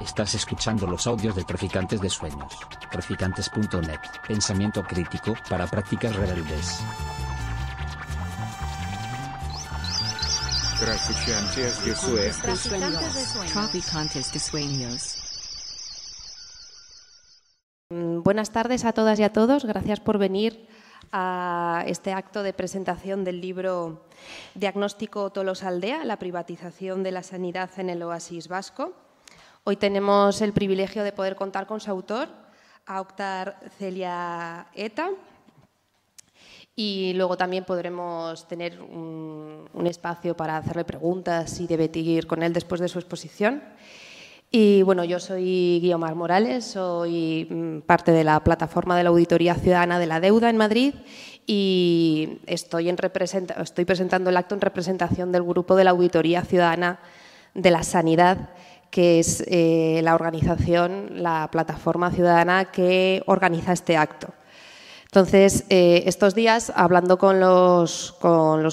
Estás escuchando los audios de Traficantes de Sueños. Traficantes.net. Pensamiento crítico para prácticas rebeldes. Traficantes de Sueños. Traficantes de sueños. Mm, Buenas tardes a todas y a todos. Gracias por venir a este acto de presentación del libro Diagnóstico Tolosaldea, la privatización de la sanidad en el oasis vasco. Hoy tenemos el privilegio de poder contar con su autor, a Octar Celia Eta. Y luego también podremos tener un, espacio para hacerle preguntas y debatir con él después de su exposición. Y bueno, yo soy Guiomar Morales, soy mm, parte de la plataforma de la Auditoría Ciudadana de la Deuda en Madrid y estoy, en estoy presentando el acto en representación del grupo de la Auditoría Ciudadana de la Sanidad, que es eh, la organización, la plataforma ciudadana que organiza este acto. Entonces, eh, estos días, hablando con los,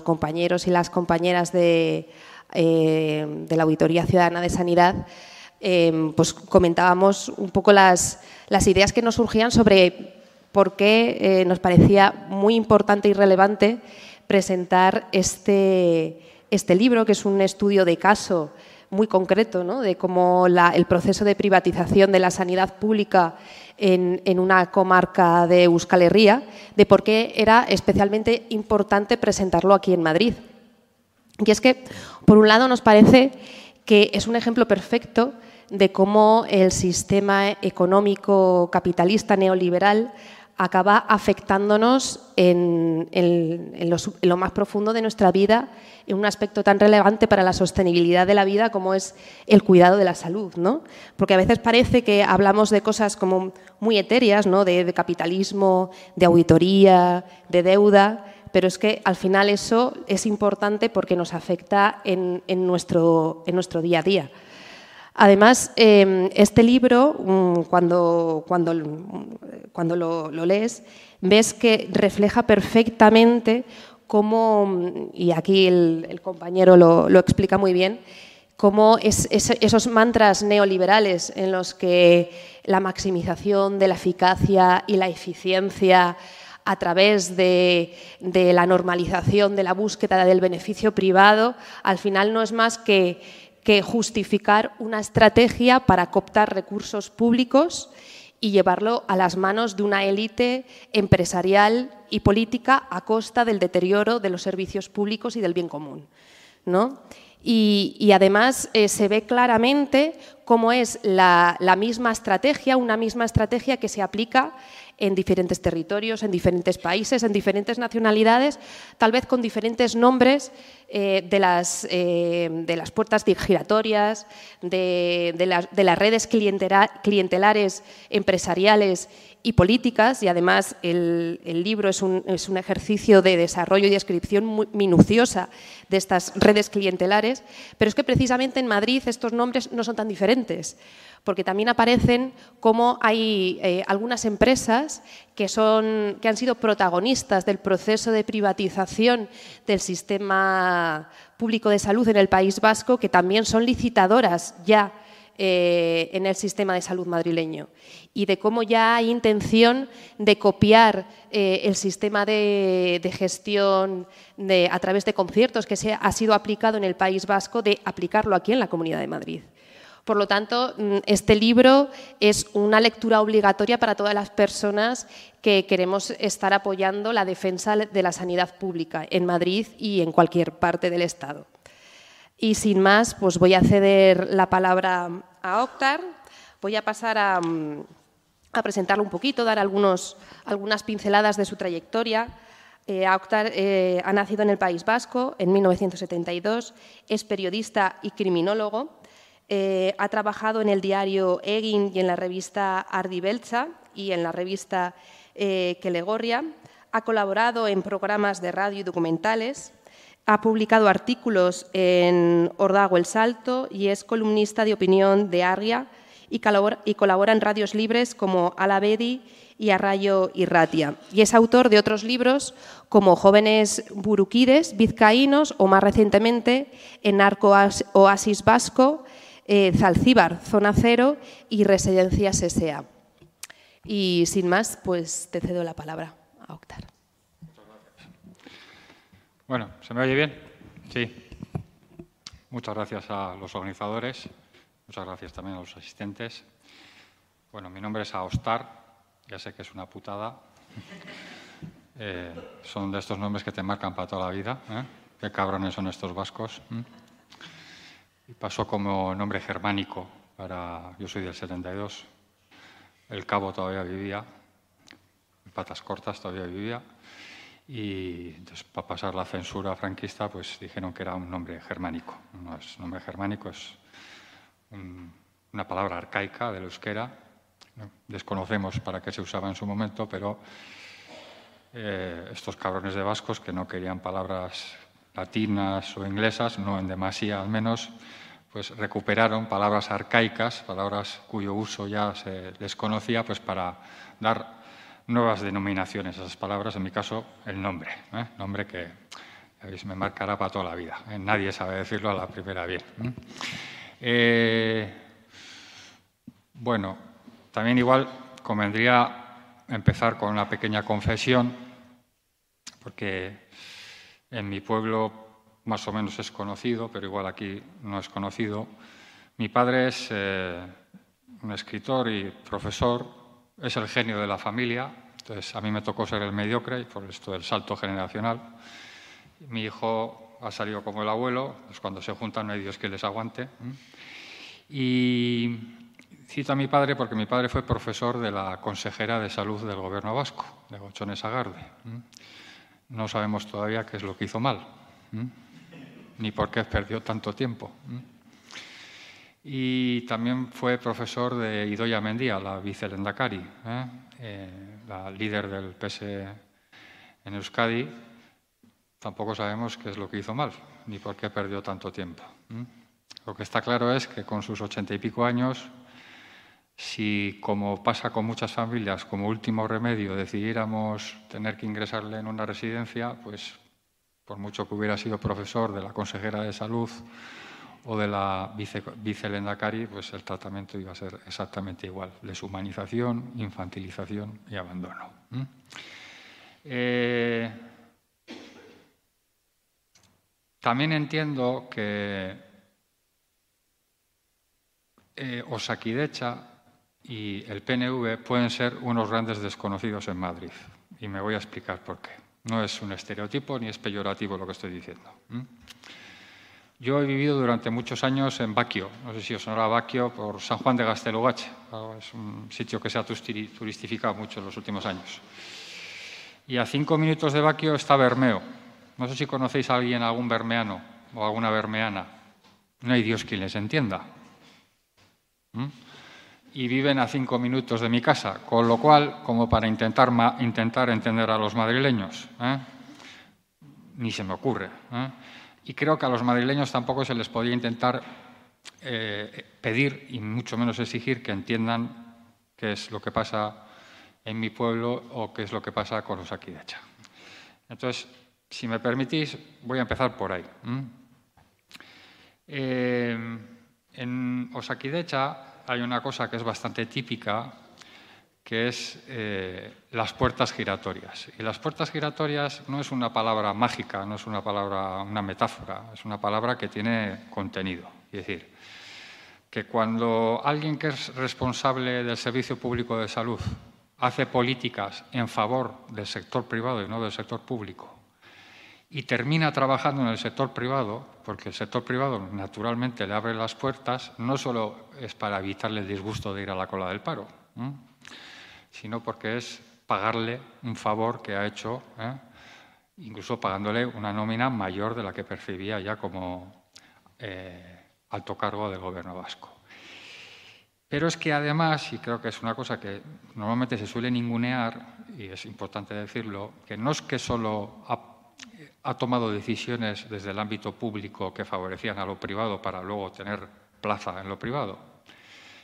compañeros y las compañeras de, eh, la Auditoría Ciudadana de Sanidad, eh, pues comentábamos un poco las, ideas que nos surgían sobre por qué nos parecía muy importante y relevante presentar este, este, libro, que es un estudio de caso muy concreto, ¿no? de cómo el proceso de privatización de la sanidad pública en, en, una comarca de Euskal Herria, de por qué era especialmente importante presentarlo aquí en Madrid. Y es que, por un lado, nos parece que es un ejemplo perfecto de cómo el sistema económico capitalista neoliberal acaba afectándonos en, en, lo, más profundo de nuestra vida, en un aspecto tan relevante para la sostenibilidad de la vida como es el cuidado de la salud. ¿no? Porque a veces parece que hablamos de cosas como muy etéreas, ¿no? de, capitalismo, de auditoría, de deuda, pero es que al final eso es importante porque nos afecta en, nuestro, en nuestro día a día. Además, eh, este libro, um, cuando, cuando, cuando lo, lees, ves que refleja perfectamente cómo, y aquí el, compañero lo, explica muy bien, cómo es, es, esos mantras neoliberales en los que la maximización de la eficacia y la eficiencia a través de, la normalización de la búsqueda del beneficio privado, al final no es más que que justificar una estrategia para cooptar recursos públicos y llevarlo a las manos de una élite empresarial y política a costa del deterioro de los servicios públicos y del bien común. ¿no? Y, además eh, se ve claramente cómo es la, misma estrategia, una misma estrategia que se aplica en diferentes territorios, en diferentes países, en diferentes nacionalidades, tal vez con diferentes nombres eh, de, las, eh, de, las, puertas giratorias, de, de, las, de las, redes clientelares empresariales y políticas, y además el, el libro es un, es un, ejercicio de desarrollo y descripción muy minuciosa de estas redes clientelares, pero es que precisamente en Madrid estos nombres no son tan diferentes porque también aparecen como hay eh, algunas empresas que, son, que han sido protagonistas del proceso de privatización del sistema público de salud en el País Vasco, que también son licitadoras ya eh, en el sistema de salud madrileño y de cómo ya hay intención de copiar eh, el sistema de, gestión a través de conciertos que se ha sido aplicado en el País Vasco, de aplicarlo aquí en la Comunidad de Madrid. Por lo tanto, mm, este libro es una lectura obligatoria para todas las personas que queremos estar apoyando la defensa de la sanidad pública en Madrid y en cualquier parte del Estado. Y sin más, pues voy a ceder la palabra a Octar. Voy a pasar a, mm, presentarlo un poquito, dar algunas pinceladas de su trayectoria. Eh, Octar eh, ha nacido en el País Vasco en 1972, es periodista y criminólogo eh, ha trabajado en el diario Egin y en la revista Ardi Belcha y en la revista eh, Kelegorria. Ha colaborado en programas de radio y documentales. Ha publicado artículos en Ordago El Salto y es columnista de opinión de Arria y colabora, y colabora en radios libres como Alavedi y Arrayo y Ratia. Y es autor de otros libros como Jóvenes Buruquides, Vizcaínos o más recientemente En Narco Oasis Vasco, eh, Zalcíbar, Zona Cero y Residencias S.A. Y sin más, pues te cedo la palabra a Octar. Bueno, ¿se me oye bien? Sí. Muchas gracias a los organizadores, muchas gracias también a los asistentes. Bueno, mi nombre es Aostar, ya sé que es una putada. Eh, son de estos nombres que te marcan para toda la vida. ¿eh? Qué cabrones son estos vascos. Y pasó como nombre germánico para. Yo soy del 72. El cabo todavía vivía. Patas cortas todavía vivía. Y para pasar la censura franquista, pues dijeron que era un nombre germánico. No es nombre germánico, es una palabra arcaica del euskera. Desconocemos para qué se usaba en su momento, pero eh, estos cabrones de vascos que no querían palabras latinas o inglesas, no en demasía al menos, pues recuperaron palabras arcaicas, palabras cuyo uso ya se les conocía, pues para dar nuevas denominaciones a esas palabras, en mi caso el nombre, ¿eh? nombre que me marcará para toda la vida. ¿eh? Nadie sabe decirlo a la primera bien. ¿eh? bueno, también igual convendría empezar con una pequeña confesión, porque en mi pueblo más o menos es conocido, pero igual aquí no es conocido. Mi padre es eh, un escritor y profesor, es el genio de la familia, entonces a mí me tocó ser el mediocre por esto del salto generacional. Mi hijo ha salido como el abuelo, pues cuando se juntan no hay Dios que les aguante. Y cito a mi padre porque mi padre fue profesor de la consejera de salud del gobierno vasco, de Gochones Agarde no sabemos todavía qué es lo que hizo mal, ni por qué perdió tanto tiempo. Y también fue profesor de Idoya Mendía, la vicelendacari, ¿eh? Eh, la líder del PS en Euskadi. Tampoco sabemos qué es lo que hizo mal, ni por qué perdió tanto tiempo. Lo que está claro es que con sus ochenta y pico años si, como pasa con muchas familias, como último remedio decidiéramos tener que ingresarle en una residencia, pues por mucho que hubiera sido profesor de la consejera de salud o de la vice, vicelendacari, pues el tratamiento iba a ser exactamente igual, deshumanización, infantilización y abandono. Eh, también entiendo que eh, Osakidecha y el PNV pueden ser unos grandes desconocidos en Madrid. Y me voy a explicar por qué. No es un estereotipo ni es peyorativo lo que estoy diciendo. Yo he vivido durante muchos años en Baquio. No sé si os sonará Baquio por San Juan de Gastelugache. Es un sitio que se ha turistificado mucho en los últimos años. Y a cinco minutos de Baquio está Bermeo. No sé si conocéis a alguien, algún bermeano o alguna bermeana. No hay Dios quien les entienda y viven a cinco minutos de mi casa, con lo cual, como para intentar, intentar entender a los madrileños, ¿eh? ni se me ocurre. ¿eh? Y creo que a los madrileños tampoco se les podía intentar eh, pedir y mucho menos exigir que entiendan qué es lo que pasa en mi pueblo o qué es lo que pasa con los aquí de Echa. Entonces, si me permitís, voy a empezar por ahí. en Osakidecha hay una cosa que es bastante típica, que es eh, las puertas giratorias. Y las puertas giratorias no es una palabra mágica, no es una palabra, una metáfora, es una palabra que tiene contenido. Es decir, que cuando alguien que es responsable del servicio público de salud hace políticas en favor del sector privado y no del sector público, y termina trabajando en el sector privado, porque el sector privado naturalmente le abre las puertas, no solo es para evitarle el disgusto de ir a la cola del paro, sino porque es pagarle un favor que ha hecho, ¿eh? incluso pagándole una nómina mayor de la que percibía ya como eh, alto cargo del gobierno vasco. Pero es que además, y creo que es una cosa que normalmente se suele ningunear, y es importante decirlo, que no es que solo ha tomado decisiones desde el ámbito público que favorecían a lo privado para luego tener plaza en lo privado,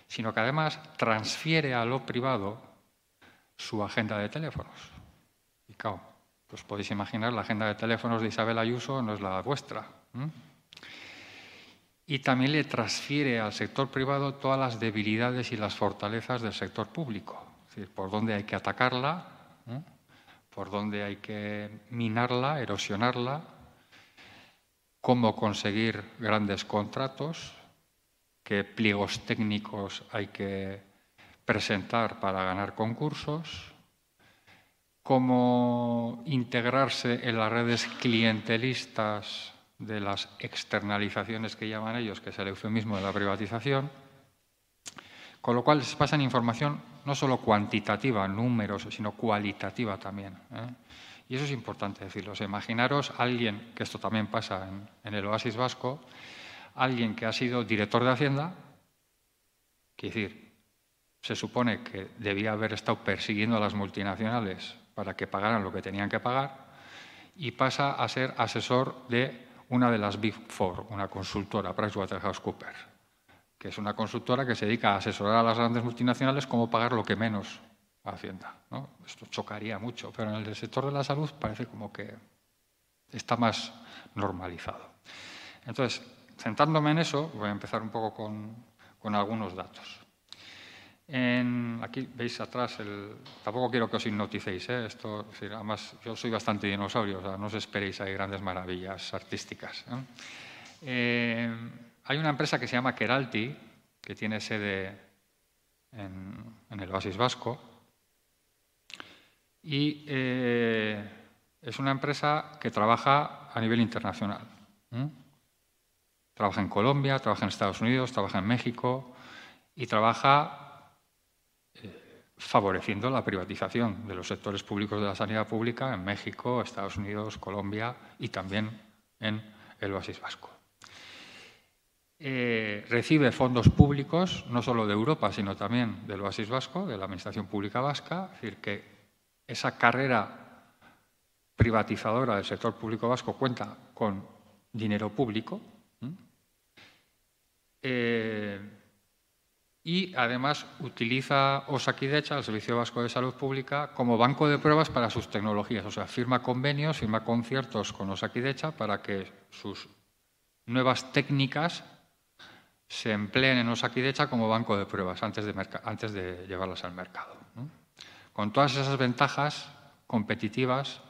sino que además transfiere a lo privado su agenda de teléfonos. Y claro, pues podéis imaginar, la agenda de teléfonos de Isabel Ayuso no es la vuestra. y también le transfiere al sector privado todas las debilidades y las fortalezas del sector público. Es decir, por dónde hay que atacarla, por dónde hay que minarla, erosionarla, cómo conseguir grandes contratos, qué pliegos técnicos hay que presentar para ganar concursos, cómo integrarse en las redes clientelistas de las externalizaciones que llaman ellos, que es el eufemismo de la privatización, con lo cual les pasan información no solo cuantitativa, números, sino cualitativa también. ¿eh? Y eso es importante decirlo. imaginaros a alguien, que esto también pasa en, el oasis vasco, alguien que ha sido director de Hacienda, quiere decir, se supone que debía haber estado persiguiendo a las multinacionales para que pagaran lo que tenían que pagar, y pasa a ser asesor de una de las Big Four, una consultora, PricewaterhouseCoopers, que es una consultora que se dedica a asesorar a las grandes multinacionales cómo pagar lo que menos a Hacienda. Esto chocaría mucho, pero en el sector de la salud parece como que está más normalizado. Entonces, centrándome en eso, voy a empezar un poco con, con algunos datos aquí veis atrás, el, tampoco quiero que os hipnoticéis, ¿eh? Esto, además yo soy bastante dinosaurio, no os esperéis hay grandes maravillas artísticas. Eh, hay una empresa que se llama Keralti, que tiene sede en, el Oasis Vasco, y eh, es una empresa que trabaja a nivel internacional. Trabaja en Colombia, trabaja en Estados Unidos, trabaja en México y trabaja favoreciendo la privatización de los sectores públicos de la sanidad pública en México, Estados Unidos, Colombia y también en el oasis vasco. Eh, recibe fondos públicos, no solo de Europa, sino también del oasis vasco, de la Administración Pública Vasca, es decir, que esa carrera privatizadora del sector público vasco cuenta con dinero público. Eh, y además utiliza Osakidecha, el Servicio Vasco de Salud Pública, como banco de pruebas para sus tecnologías. O sea, firma convenios, firma conciertos con Osakidecha para que sus nuevas técnicas se empleen en Osakidecha como banco de pruebas antes de, antes llevarlas al mercado. Con todas esas ventajas competitivas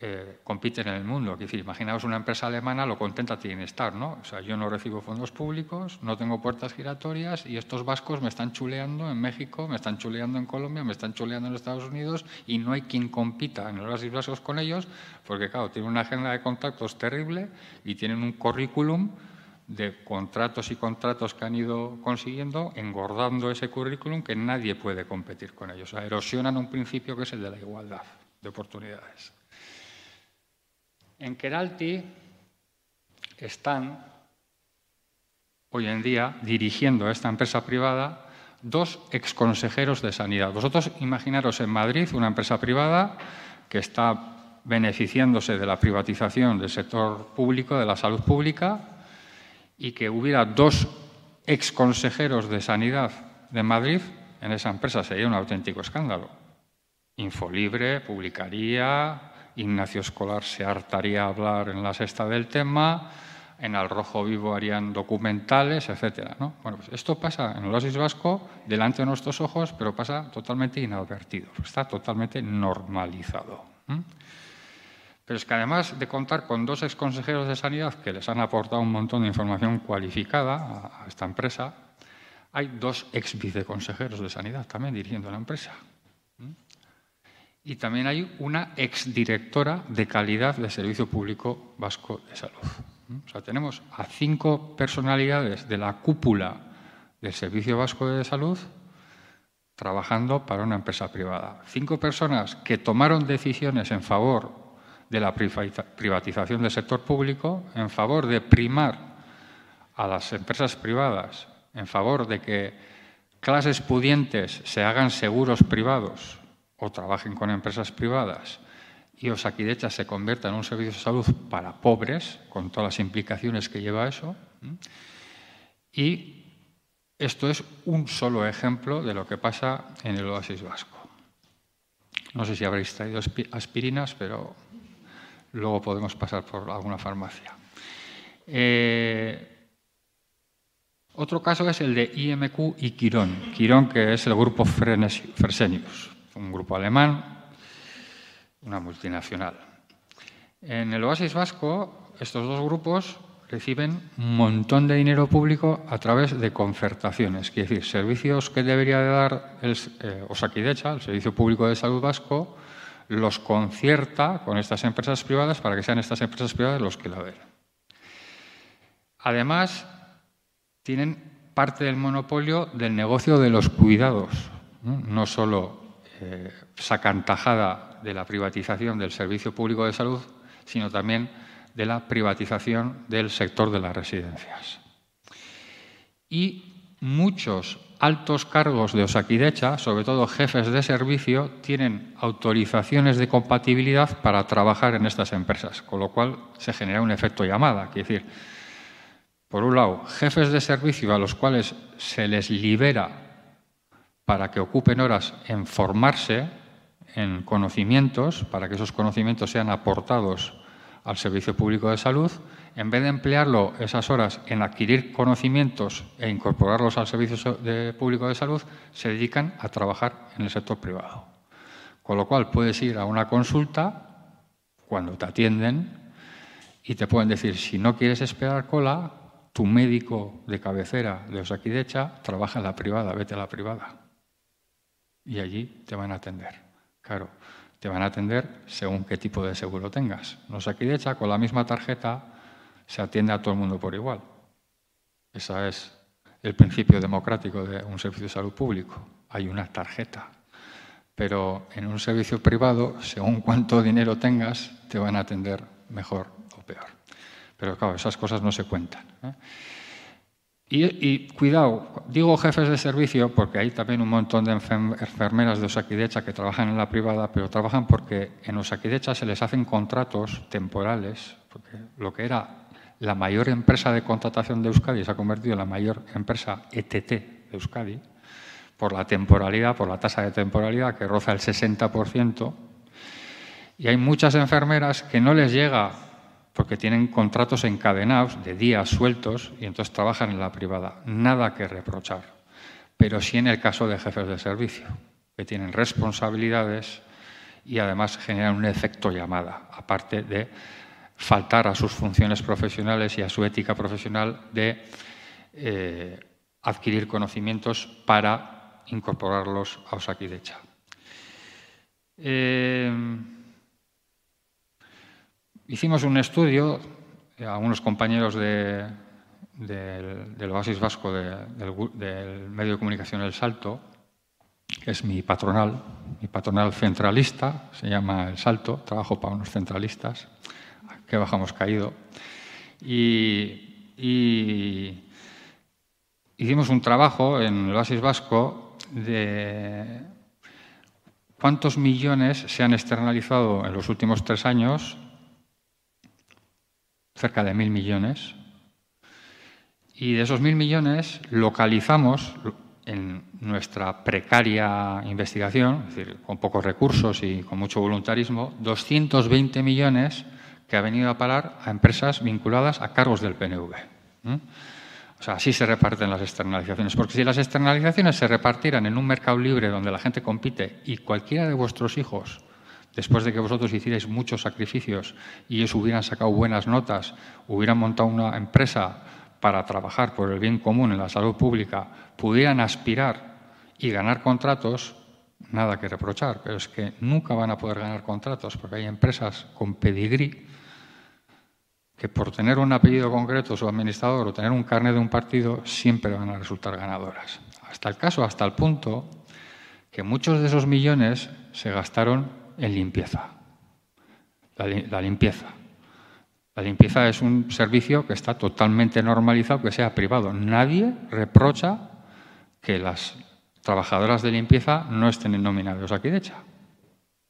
eh, compiten en el mundo. Decir, imaginaos una empresa alemana, lo contenta tiene que estar, ¿no? O sea, yo no recibo fondos públicos, no tengo puertas giratorias y estos vascos me están chuleando en México, me están chuleando en Colombia, me están chuleando en Estados Unidos y no hay quien compita en los vascos con ellos porque, claro, tienen una agenda de contactos terrible y tienen un currículum de contratos y contratos que han ido consiguiendo, engordando ese currículum que nadie puede competir con ellos. O sea, erosionan un principio que es el de la igualdad de oportunidades. En Keralti están hoy en día dirigiendo esta empresa privada dos exconsejeros de sanidad. Vosotros imaginaros en Madrid una empresa privada que está beneficiándose de la privatización del sector público, de la salud pública, y que hubiera dos exconsejeros de sanidad de Madrid en esa empresa. Sería un auténtico escándalo. Infolibre publicaría Ignacio Escolar se hartaría a hablar en la sexta del tema, en Al Rojo Vivo harían documentales, etc. Bueno, pues esto pasa en el Oasis Vasco, delante de nuestros ojos, pero pasa totalmente inadvertido, está totalmente normalizado. Pero es que además de contar con dos exconsejeros de sanidad que les han aportado un montón de información cualificada a esta empresa, hay dos ex viceconsejeros de sanidad también dirigiendo la empresa. Y también hay una exdirectora de calidad del Servicio Público Vasco de Salud. O sea, tenemos a cinco personalidades de la cúpula del Servicio Vasco de Salud trabajando para una empresa privada. Cinco personas que tomaron decisiones en favor de la privatización del sector público, en favor de primar a las empresas privadas, en favor de que clases pudientes se hagan seguros privados o trabajen con empresas privadas y Osakidecha se convierta en un servicio de salud para pobres, con todas las implicaciones que lleva eso. Y esto es un solo ejemplo de lo que pasa en el oasis vasco. No sé si habréis traído aspirinas, pero luego podemos pasar por alguna farmacia. Eh, Otro caso es el de IMQ y Quirón. Quirón, que es el grupo Fresenius, un grupo alemán, una multinacional. En el Oasis Vasco, estos dos grupos reciben un montón de dinero público a través de concertaciones, es decir, servicios que debería dar el eh, Osakidecha, el Servicio Público de Salud Vasco, los concierta con estas empresas privadas para que sean estas empresas privadas los que la den. Además, tienen parte del monopolio del negocio de los cuidados, no, solo eh, sacan tajada de la privatización del servicio público de salud, sino también de la privatización del sector de las residencias. Y muchos altos cargos de Osakidecha, sobre todo jefes de servicio, tienen autorizaciones de compatibilidad para trabajar en estas empresas, con lo cual se genera un efecto llamada. Es decir, por un lado, jefes de servicio a los cuales se les libera para que ocupen horas en formarse en conocimientos, para que esos conocimientos sean aportados al servicio público de salud, en vez de emplearlo esas horas en adquirir conocimientos e incorporarlos al servicio público de salud, se dedican a trabajar en el sector privado. Con lo cual puedes ir a una consulta cuando te atienden y te pueden decir, si no quieres esperar cola, tu médico de cabecera de Osakidecha trabaja en la privada, vete a la privada. Y allí te van a atender. Claro, te van a atender según qué tipo de seguro tengas. En Osakidecha, con la misma tarjeta, se atiende a todo el mundo por igual. Ese es el principio democrático de un servicio de salud público. Hay una tarjeta. Pero en un servicio privado, según cuánto dinero tengas, te van a atender mejor o peor. Pero claro, esas cosas no se cuentan. ¿eh? Y, cuidado, digo jefes de servicio porque hay también un montón de enfermeras de Osakidecha que trabajan en la privada, pero trabajan porque en Osakidecha se les hacen contratos temporales, porque lo que era la mayor empresa de contratación de Euskadi se ha convertido en la mayor empresa ETT de Euskadi, por la temporalidad, por la tasa de temporalidad que roza el 60%, y hay muchas enfermeras que no les llega porque tienen contratos encadenados de días sueltos y entonces trabajan en la privada. Nada que reprochar. Pero sí en el caso de jefes de servicio, que tienen responsabilidades y además generan un efecto llamada, aparte de faltar a sus funciones profesionales y a su ética profesional de eh, adquirir conocimientos para incorporarlos a Osakidecha. Eh, hicimos un estudio, eh, a unos compañeros del, Oasis Vasco del, medio de comunicación El Salto, que es mi patronal, mi patronal centralista, se llama El Salto, trabajo para unos centralistas, que bajamos caído. Y, y hicimos un trabajo en el Oasis Vasco de cuántos millones se han externalizado en los últimos tres años cerca de mil millones. Y de esos mil millones localizamos en nuestra precaria investigación, es decir, con pocos recursos y con mucho voluntarismo, 220 millones que ha venido a parar a empresas vinculadas a cargos del PNV. O sea, así se reparten las externalizaciones. Porque si las externalizaciones se repartieran en un mercado libre donde la gente compite y cualquiera de vuestros hijos después de que vosotros hicierais muchos sacrificios y ellos hubieran sacado buenas notas, hubieran montado una empresa para trabajar por el bien común en la salud pública, pudieran aspirar y ganar contratos, nada que reprochar, pero es que nunca van a poder ganar contratos porque hay empresas con pedigrí que por tener un apellido concreto su administrador o tener un carnet de un partido siempre van a resultar ganadoras. Hasta el caso, hasta el punto que muchos de esos millones se gastaron en limpieza. La, limpieza. La limpieza es un servicio que está totalmente normalizado que sea privado. Nadie reprocha que las trabajadoras de limpieza no estén en nómina de Osakidecha.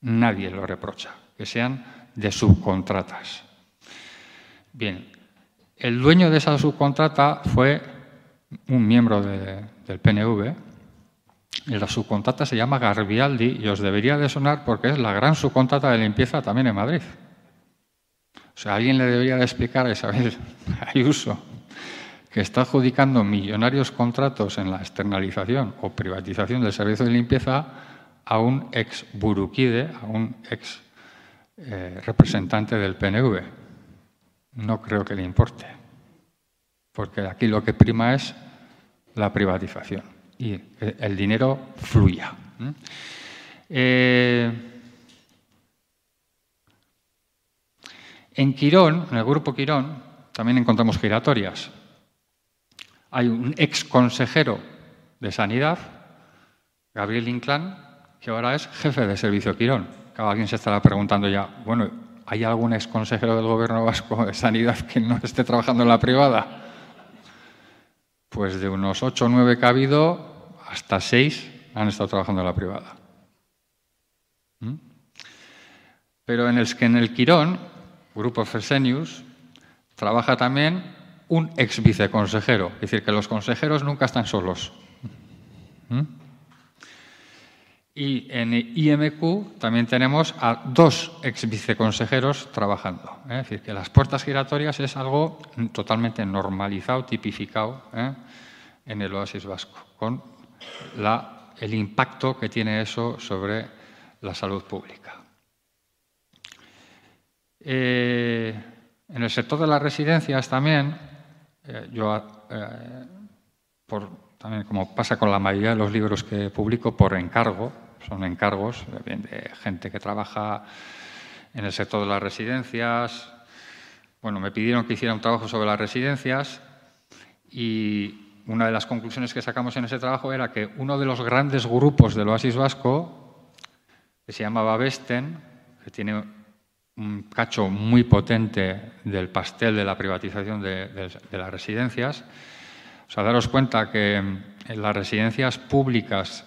Nadie lo reprocha, que sean de subcontratas. Bien, el dueño de esa subcontrata fue un miembro del PNV, la subcontrata se llama Garbialdi y os debería de sonar porque es la gran subcontrata de limpieza también en Madrid. O sea, alguien le debería de explicar a Isabel Ayuso que está adjudicando millonarios contratos en la externalización o privatización del servicio de limpieza a un ex buruquide, a un ex eh, representante del PNV. No creo que le importe, porque aquí lo que prima es la privatización y el dinero fluya. Eh, en Quirón, en el grupo Quirón, también encontramos giratorias hay un ex consejero de Sanidad, Gabriel Inclán, que ahora es jefe de servicio Quirón. Cada alguien se estará preguntando ya, bueno, ¿hay algún ex consejero del gobierno vasco de Sanidad que no esté trabajando en la privada? Pues de unos ocho o nueve que ha habido, hasta seis han estado trabajando en la privada. ¿Mm? Pero en el que en el Quirón, Grupo Fresenius, trabaja también un ex viceconsejero. Es decir, que los consejeros nunca están solos. ¿Mm? Y en IMQ también tenemos a dos ex viceconsejeros trabajando. ¿eh? Es decir, que las puertas giratorias es algo totalmente normalizado, tipificado ¿eh? en el oasis vasco, con el impacto que tiene eso sobre la salud pública. Eh, en el sector de las residencias también yo, también como pasa con la mayoría de los libros que publico, por encargo, son encargos de, gente que trabaja en el sector de las residencias. Bueno, me pidieron que hiciera un trabajo sobre las residencias y una de las conclusiones que sacamos en ese trabajo era que uno de los grandes grupos del Oasis Vasco, que se llamaba Vesten, que tiene un cacho muy potente del pastel de la privatización de, las residencias. O sea, daros cuenta que las residencias públicas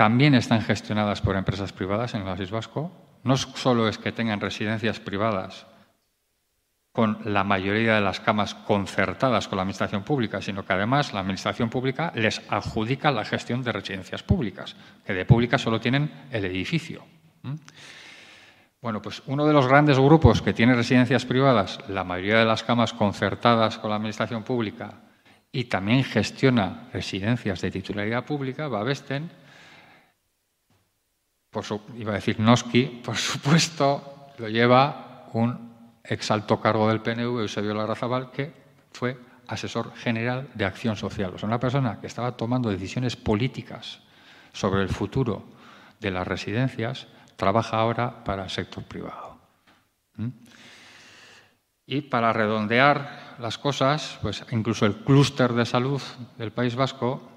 también están gestionadas por empresas privadas en el País Vasco. No solo es que tengan residencias privadas con la mayoría de las camas concertadas con la Administración Pública, sino que además la Administración Pública les adjudica la gestión de residencias públicas, que de públicas solo tienen el edificio. Bueno, pues uno de los grandes grupos que tiene residencias privadas, la mayoría de las camas concertadas con la administración pública y también gestiona residencias de titularidad pública, Babesten, iba a decir Noski, por supuesto, lo lleva un exalto cargo del PNV, Eusebio Larrazabal, que fue asesor general de acción social. O sea, una persona que estaba tomando decisiones políticas sobre el futuro de las residencias trabaja ahora para el sector privado. ¿Mm? Y para redondear las cosas, pues incluso el clúster de salud del País Vasco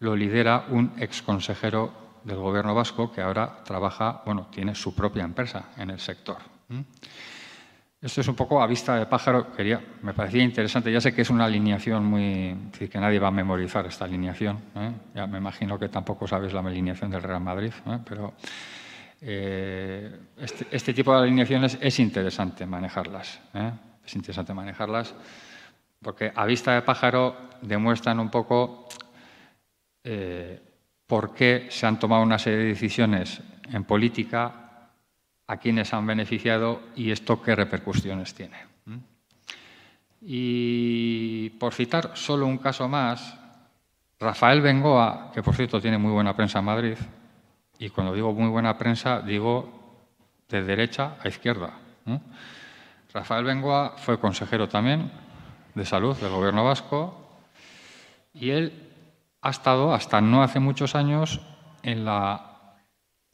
lo lidera un exconsejero del gobierno vasco que ahora trabaja, bueno, tiene su propia empresa en el sector. Esto es un poco a vista de pájaro, quería, me parecía interesante. Ya sé que es una alineación muy. decir, que nadie va a memorizar esta alineación. ¿eh? Ya me imagino que tampoco sabes la alineación del Real Madrid, ¿eh? pero eh, este, este, tipo de alineaciones es interesante manejarlas. Es interesante manejarlas porque a vista de pájaro demuestran un poco por qué se han tomado una serie de decisiones en política, a quienes han beneficiado y esto qué repercusiones tiene. Y por citar solo un caso más, Rafael Bengoa, que por cierto tiene muy buena prensa en Madrid, y cuando digo muy buena prensa, digo de derecha a izquierda. Rafael Bengoa fue consejero también de salud del gobierno vasco y él ha estado hasta no hace muchos años en la,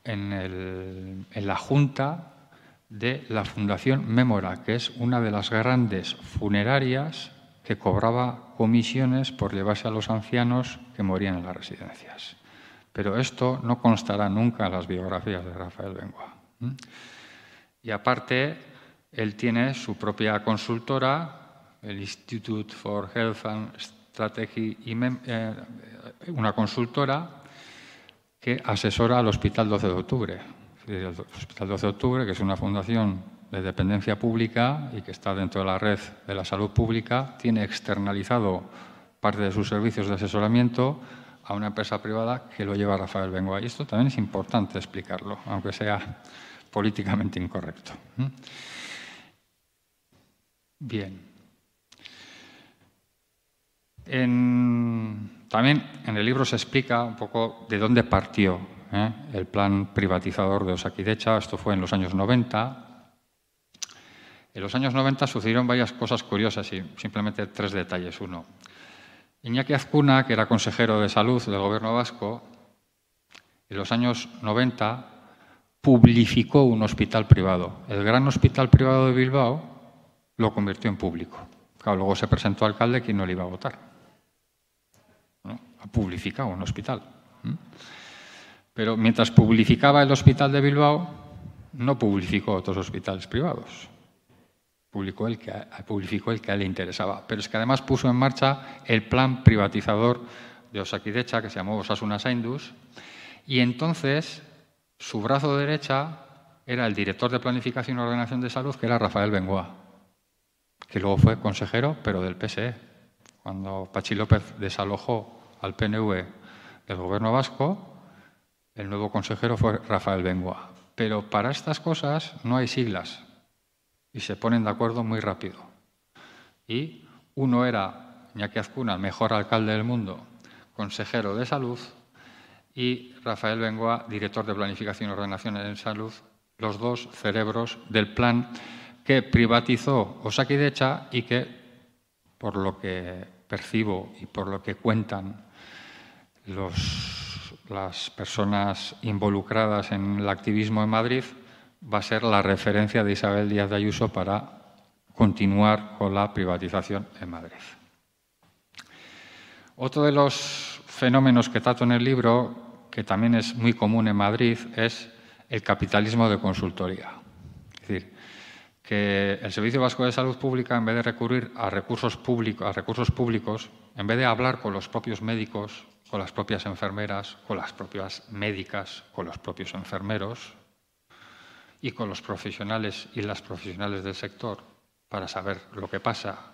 en, la junta de la Fundación Mémora, que es una de las grandes funerarias que cobraba comisiones por llevarse a los ancianos que morían en las residencias. Pero esto no constará nunca en las biografías de Rafael Bengoa. Y aparte, él tiene su propia consultora, el Institute for Health and Strategy, eh, una consultora que asesora al Hospital 12 de Octubre. El Hospital 12 de Octubre, que es una fundación de dependencia pública y que está dentro de la red de la salud pública, tiene externalizado parte de sus servicios de asesoramiento a una empresa privada que lo lleva Rafael Bengoa. Y esto también es importante explicarlo, aunque sea políticamente incorrecto. ¿Mm? Bien. También en el libro se explica un poco de dónde partió ¿eh? el plan privatizador de Osakidecha. Esto fue en los años 90. En los años 90 sucedieron varias cosas curiosas y simplemente tres detalles. Uno, Iñaki Azcuna, que era consejero de salud del gobierno vasco, en los años 90 publificó un hospital privado. El gran hospital privado de Bilbao lo convirtió en público. Luego se presentó alcalde quien no le iba a votar. Publificado un hospital. Pero mientras publificaba el hospital de Bilbao, no publificó otros hospitales privados publicó el, que, publicó el que a él le interesaba. Pero es que además puso en marcha el plan privatizador de Osakidecha, que se llamó Osasuna Saindus, y entonces su brazo derecha era el director de Planificación y Ordenación de Salud, que era Rafael Bengoa, que luego fue consejero, pero del PSE. Cuando Pachi López desalojó al PNV del gobierno vasco, el nuevo consejero fue Rafael Bengoa. Pero para estas cosas no hay siglas, y se ponen de acuerdo muy rápido. Y uno era Iñaki Azcuna, mejor alcalde del mundo, consejero de salud, y Rafael Bengoa, director de Planificación y Ordenación en Salud, los dos cerebros del plan que privatizó Osakidecha y que, por lo que percibo y por lo que cuentan las personas involucradas en el activismo en Madrid, va a ser la referencia de Isabel Díaz de Ayuso para continuar con la privatización en Madrid. Otro de los fenómenos que trato en el libro, que también es muy común en Madrid, es el capitalismo de consultoría. Es decir, que el Servicio Vasco de Salud Pública, en vez de recurrir a recursos, públicos, a recursos públicos, en vez de hablar con los propios médicos, con las propias enfermeras, con las propias médicas, con los propios enfermeros, y con los profesionales y las profesionales del sector para saber lo que pasa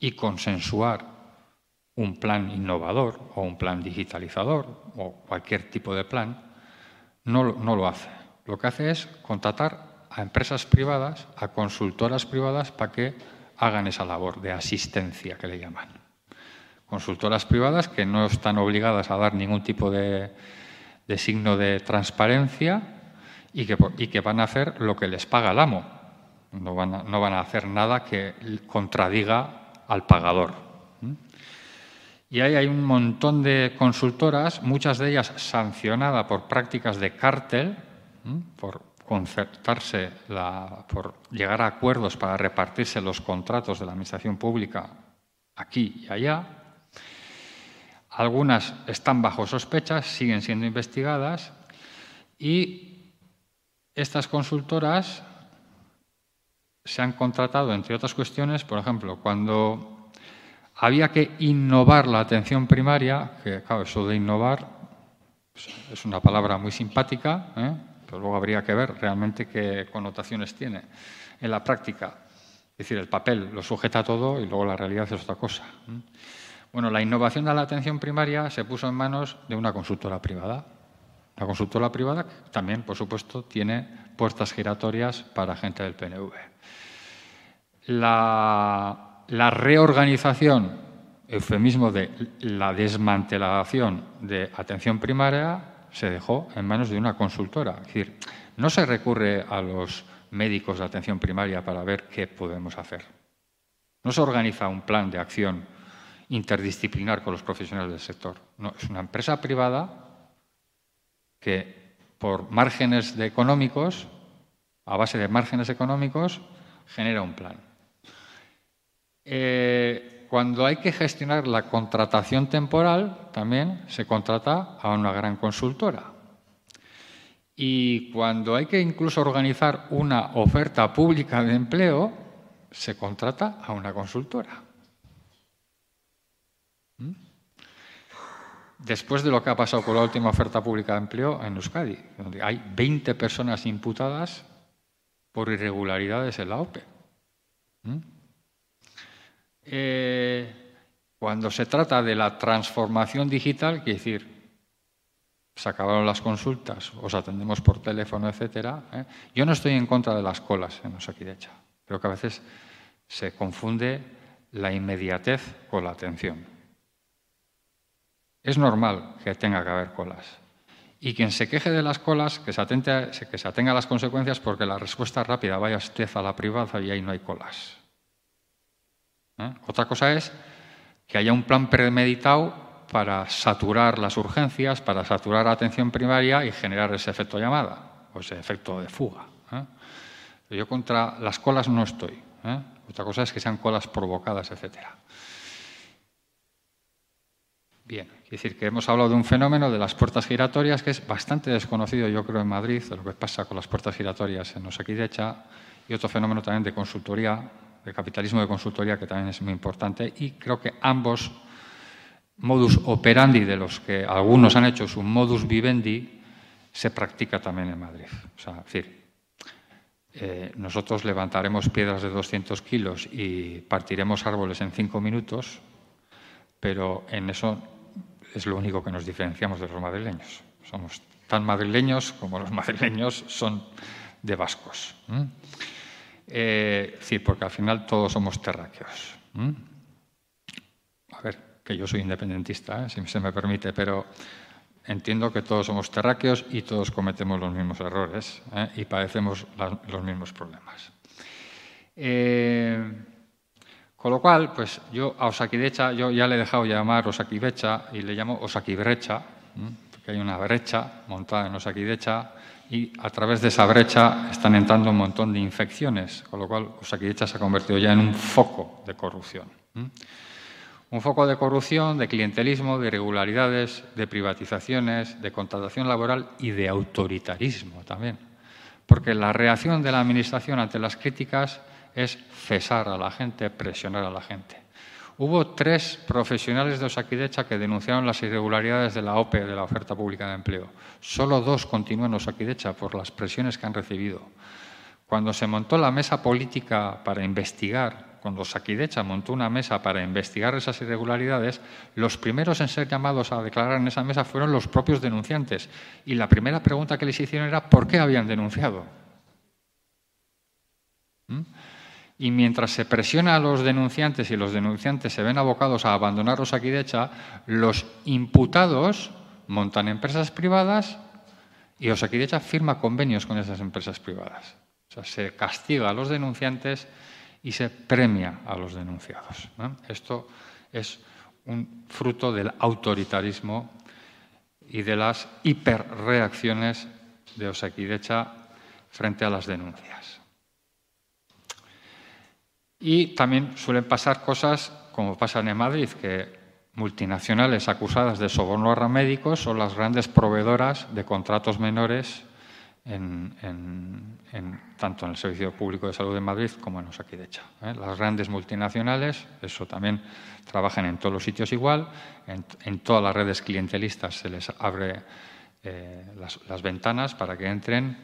y consensuar un plan innovador o un plan digitalizador o cualquier tipo de plan, no, no lo hace. Lo que hace es contratar a empresas privadas, a consultoras privadas para que hagan esa labor de asistencia que le llaman. Consultoras privadas que no están obligadas a dar ningún tipo de, de signo de transparencia y que, van a hacer lo que les paga el amo. No van a, no van a hacer nada que contradiga al pagador. Y ahí hay un montón de consultoras, muchas de ellas sancionadas por prácticas de cártel, por concertarse, por llegar a acuerdos para repartirse los contratos de la administración pública aquí y allá. Algunas están bajo sospechas, siguen siendo investigadas y estas consultoras se han contratado, entre otras cuestiones, por ejemplo, cuando había que innovar la atención primaria, que claro, eso de innovar pues, es una palabra muy simpática, ¿eh? pero luego habría que ver realmente qué connotaciones tiene en la práctica. Es decir, el papel lo sujeta todo y luego la realidad es otra cosa. ¿eh? Bueno, la innovación de la atención primaria se puso en manos de una consultora privada, la consultora privada también, por supuesto, tiene puertas giratorias para gente del PNV. La, reorganización, eufemismo de la desmantelación de atención primaria, se dejó en manos de una consultora. Es decir, no se recurre a los médicos de atención primaria para ver qué podemos hacer. No se organiza un plan de acción interdisciplinar con los profesionales del sector. No, es una empresa privada que por márgenes de económicos, a base de márgenes económicos, genera un plan. Eh, cuando hay que gestionar la contratación temporal, también se contrata a una gran consultora. Y cuando hay que incluso organizar una oferta pública de empleo, se contrata a una consultora. Después de lo que ha pasado con la última oferta pública de empleo en Euskadi, donde hay 20 personas imputadas por irregularidades en la OPE. ¿Mm? Eh, cuando se trata de la transformación digital, quiere decir, se acabaron las consultas, os atendemos por teléfono, etcétera. ¿eh? Yo no estoy en contra de las colas en Osakidecha. Creo que a veces se confunde la inmediatez con la atención. Es normal que tenga que haber colas. Y quien se queje de las colas, que se, atente, que se atenga a las consecuencias porque la respuesta es rápida, vaya usted a la privada y ahí no hay colas. ¿Eh? Otra cosa es que haya un plan premeditado para saturar las urgencias, para saturar la atención primaria y generar ese efecto llamada o ese efecto de fuga. ¿eh? Yo contra las colas no estoy. ¿eh? Otra cosa es que sean colas provocadas, etcétera. Bien, es decir que hemos hablado de un fenómeno de las puertas giratorias que es bastante desconocido, yo creo, en Madrid, de lo que pasa con las puertas giratorias en Osakidecha, y otro fenómeno también de consultoría, de capitalismo de consultoría, que también es muy importante, y creo que ambos modus operandi de los que algunos han hecho su modus vivendi se practica también en Madrid. O sea, es decir, eh, nosotros levantaremos piedras de 200 kilos y partiremos árboles en cinco minutos, pero en eso es lo único que nos diferenciamos de los madrileños. Somos tan madrileños como los madrileños son de vascos. Eh, sí, porque al final todos somos terráqueos. A ver, que yo soy independentista, ¿eh? si se me permite, pero entiendo que todos somos terráqueos y todos cometemos los mismos errores ¿eh? y padecemos los mismos problemas. Con lo cual, pues yo a Osakidecha, yo ya le he dejado llamar Osakibecha y le llamo Osakibrecha, porque hay una brecha montada en Osakidecha y a través de esa brecha están entrando un montón de infecciones, con lo cual Osakidecha se ha convertido ya en un foco de corrupción. Un foco de corrupción, de clientelismo, de irregularidades, de privatizaciones, de contratación laboral y de autoritarismo también. Porque la reacción de la Administración ante las críticas es cesar a la gente, presionar a la gente. Hubo tres profesionales de Osakidecha que denunciaron las irregularidades de la OPE, de la oferta pública de empleo. Solo dos continúan en Osakidecha por las presiones que han recibido. Cuando se montó la mesa política para investigar, cuando Osakidecha montó una mesa para investigar esas irregularidades, los primeros en ser llamados a declarar en esa mesa fueron los propios denunciantes. Y la primera pregunta que les hicieron era ¿por qué habían denunciado? ¿Mm? Y mientras se presiona a los denunciantes y los denunciantes se ven abocados a abandonar Osakidecha, los imputados montan empresas privadas y Osakidecha firma convenios con esas empresas privadas. O sea, se castiga a los denunciantes y se premia a los denunciados. Esto es un fruto del autoritarismo y de las hiperreacciones de Osakidecha frente a las denuncias. Y también suelen pasar cosas como pasan en Madrid, que multinacionales acusadas de soborno a médicos son las grandes proveedoras de contratos menores tanto en el Servicio Público de Salud de Madrid como en Osakidecha. ¿eh? Las grandes multinacionales, eso también trabajan en todos los sitios igual, en, todas las redes clientelistas se les abre eh, las ventanas para que entren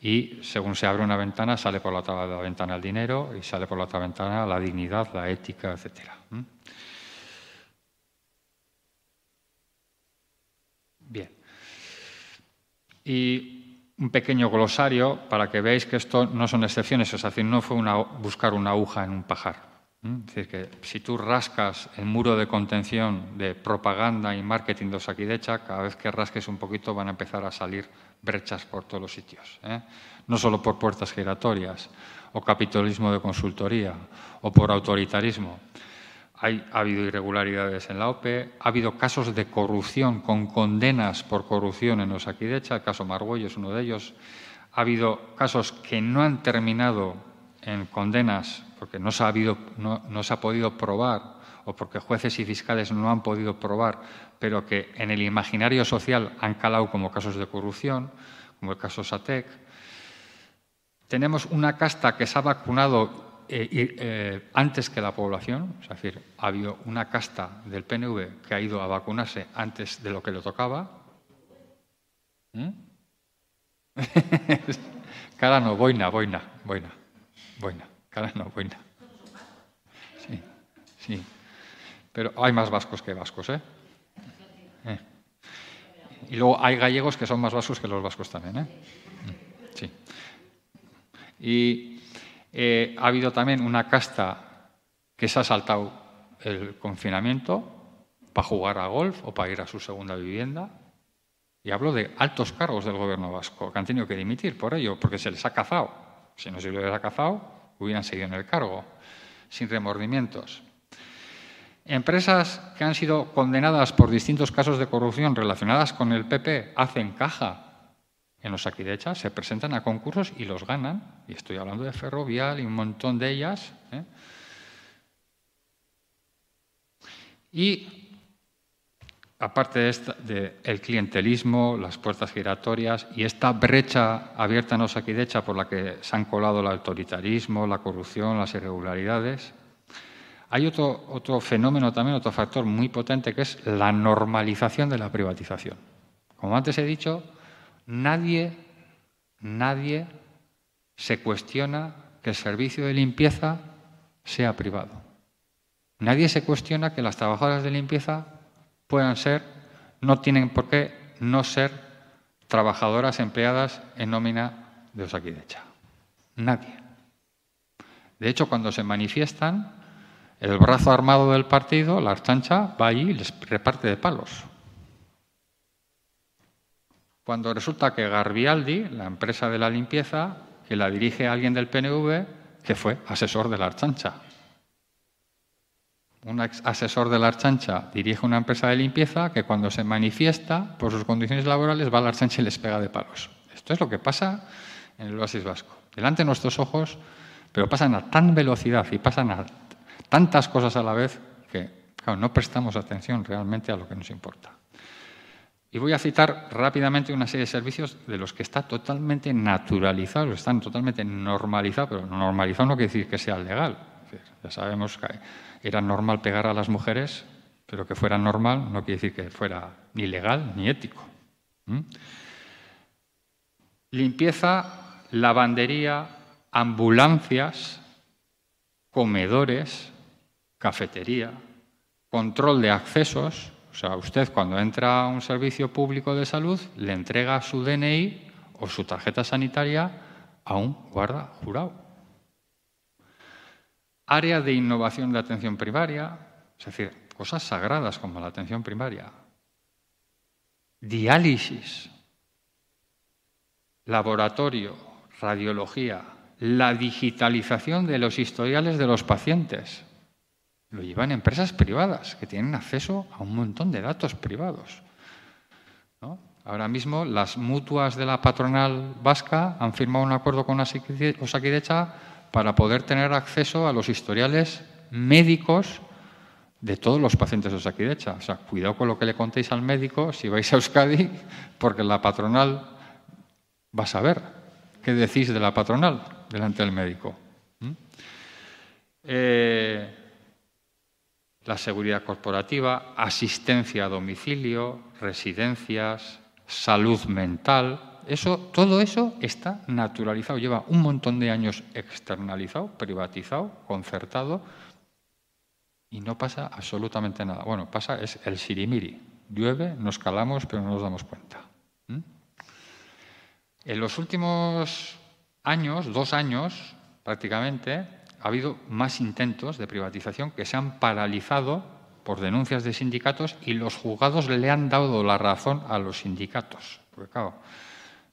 y según se abre una ventana sale por la otra ventana el dinero y sale por la otra ventana la dignidad, la ética, etc. Bien. Y un pequeño glosario para que veáis que esto no son excepciones, es decir, no fue buscar una aguja en un pajar. Es decir, que si tú rascas el muro de contención de propaganda y marketing de Osakidecha, cada vez que rasques un poquito van a empezar a salir brechas por todos los sitios. ¿eh? No solo por puertas giratorias o capitalismo de consultoría o por autoritarismo. Hay, ha habido irregularidades en la OPE, ha habido casos de corrupción con condenas por corrupción en Osakidecha, el caso Margüello es uno de ellos. Ha habido casos que no han terminado en condenas porque no se ha, habido, no se ha podido probar o porque jueces y fiscales no han podido probar, pero que en el imaginario social han calado como casos de corrupción, como el caso SATEC. Tenemos una casta que se ha vacunado eh, eh, antes que la población, es decir, ha habido una casta del PNV que ha ido a vacunarse antes de lo que le tocaba. ¿Mm? Cada no, boina, boina, boina, boina, cada no, boina. Sí, sí. Pero hay más vascos que vascos, ¿eh? ¿eh? Y luego hay gallegos que son más vascos que los vascos también, ¿eh? Sí. Y eh, ha habido también una casta que se ha saltado el confinamiento para jugar a golf o para ir a su segunda vivienda. Y hablo de altos cargos del gobierno vasco que han tenido que dimitir por ello, porque se les ha cazado. Si no se ha cazado, hubieran seguido en el cargo, sin remordimientos. Empresas que han sido condenadas por distintos casos de corrupción relacionadas con el PP hacen caja en los Aquidechas, se presentan a concursos y los ganan. Y estoy hablando de Ferrovial y un montón de ellas. ¿eh? Y aparte del de clientelismo, las puertas giratorias y esta brecha abierta en Osakidecha por la que se han colado el autoritarismo, la corrupción, las irregularidades, hay otro, otro fenómeno también, otro factor muy potente, que es la normalización de la privatización. Como antes he dicho, nadie, nadie se cuestiona que el servicio de limpieza sea privado. Nadie se cuestiona que las trabajadoras de limpieza puedan ser, no tienen por qué no ser trabajadoras empleadas en nómina de Osakidecha. Nadie. De hecho, cuando se manifiestan, el brazo armado del partido, la archancha, va allí y les reparte de palos. Cuando resulta que Garbialdi, la empresa de la limpieza, que la dirige alguien del PNV, que fue asesor de la archancha, un asesor de la Archancha dirige una empresa de limpieza que cuando se manifiesta por sus condiciones laborales va a la Archancha y les pega de palos. Esto es lo que pasa en el oasis vasco. Delante de nuestros ojos, pero pasan a tan velocidad y pasan a tantas cosas a la vez que no prestamos atención realmente a lo que nos importa. Y voy a citar rápidamente una serie de servicios de los que está totalmente naturalizado, están totalmente normalizados, pero normalizado no quiere decir que sea legal. Ya sabemos que era normal pegar a las mujeres, pero que fuera normal no quiere decir que fuera ni legal ni ético. Limpieza, lavandería, ambulancias, comedores, cafetería, control de accesos. O sea, usted cuando entra a un servicio público de salud le entrega su DNI o su tarjeta sanitaria a un guarda jurado área de innovación de atención primaria, es decir, cosas sagradas como la atención primaria, diálisis, laboratorio, radiología, la digitalización de los historiales de los pacientes. Lo llevan empresas privadas que tienen acceso a un montón de datos privados. Ahora mismo las mutuas de la patronal vasca han firmado un acuerdo con Osakidecha para poder tener acceso a los historiales médicos de todos los pacientes de Osakidecha. O sea, cuidado con lo que le contéis al médico si vais a Euskadi, porque la patronal va a saber qué decís de la patronal delante del médico. ¿Mm? Eh, la seguridad corporativa, asistencia a domicilio, residencias, salud mental, eso, todo eso está naturalizado, lleva un montón de años externalizado, privatizado, concertado, y no pasa absolutamente nada. Bueno, pasa, es el sirimiri. Llueve, nos calamos, pero no nos damos cuenta. ¿Mm? En los últimos años, dos años prácticamente, ha habido más intentos de privatización que se han paralizado por denuncias de sindicatos y los juzgados le han dado la razón a los sindicatos. Porque, claro,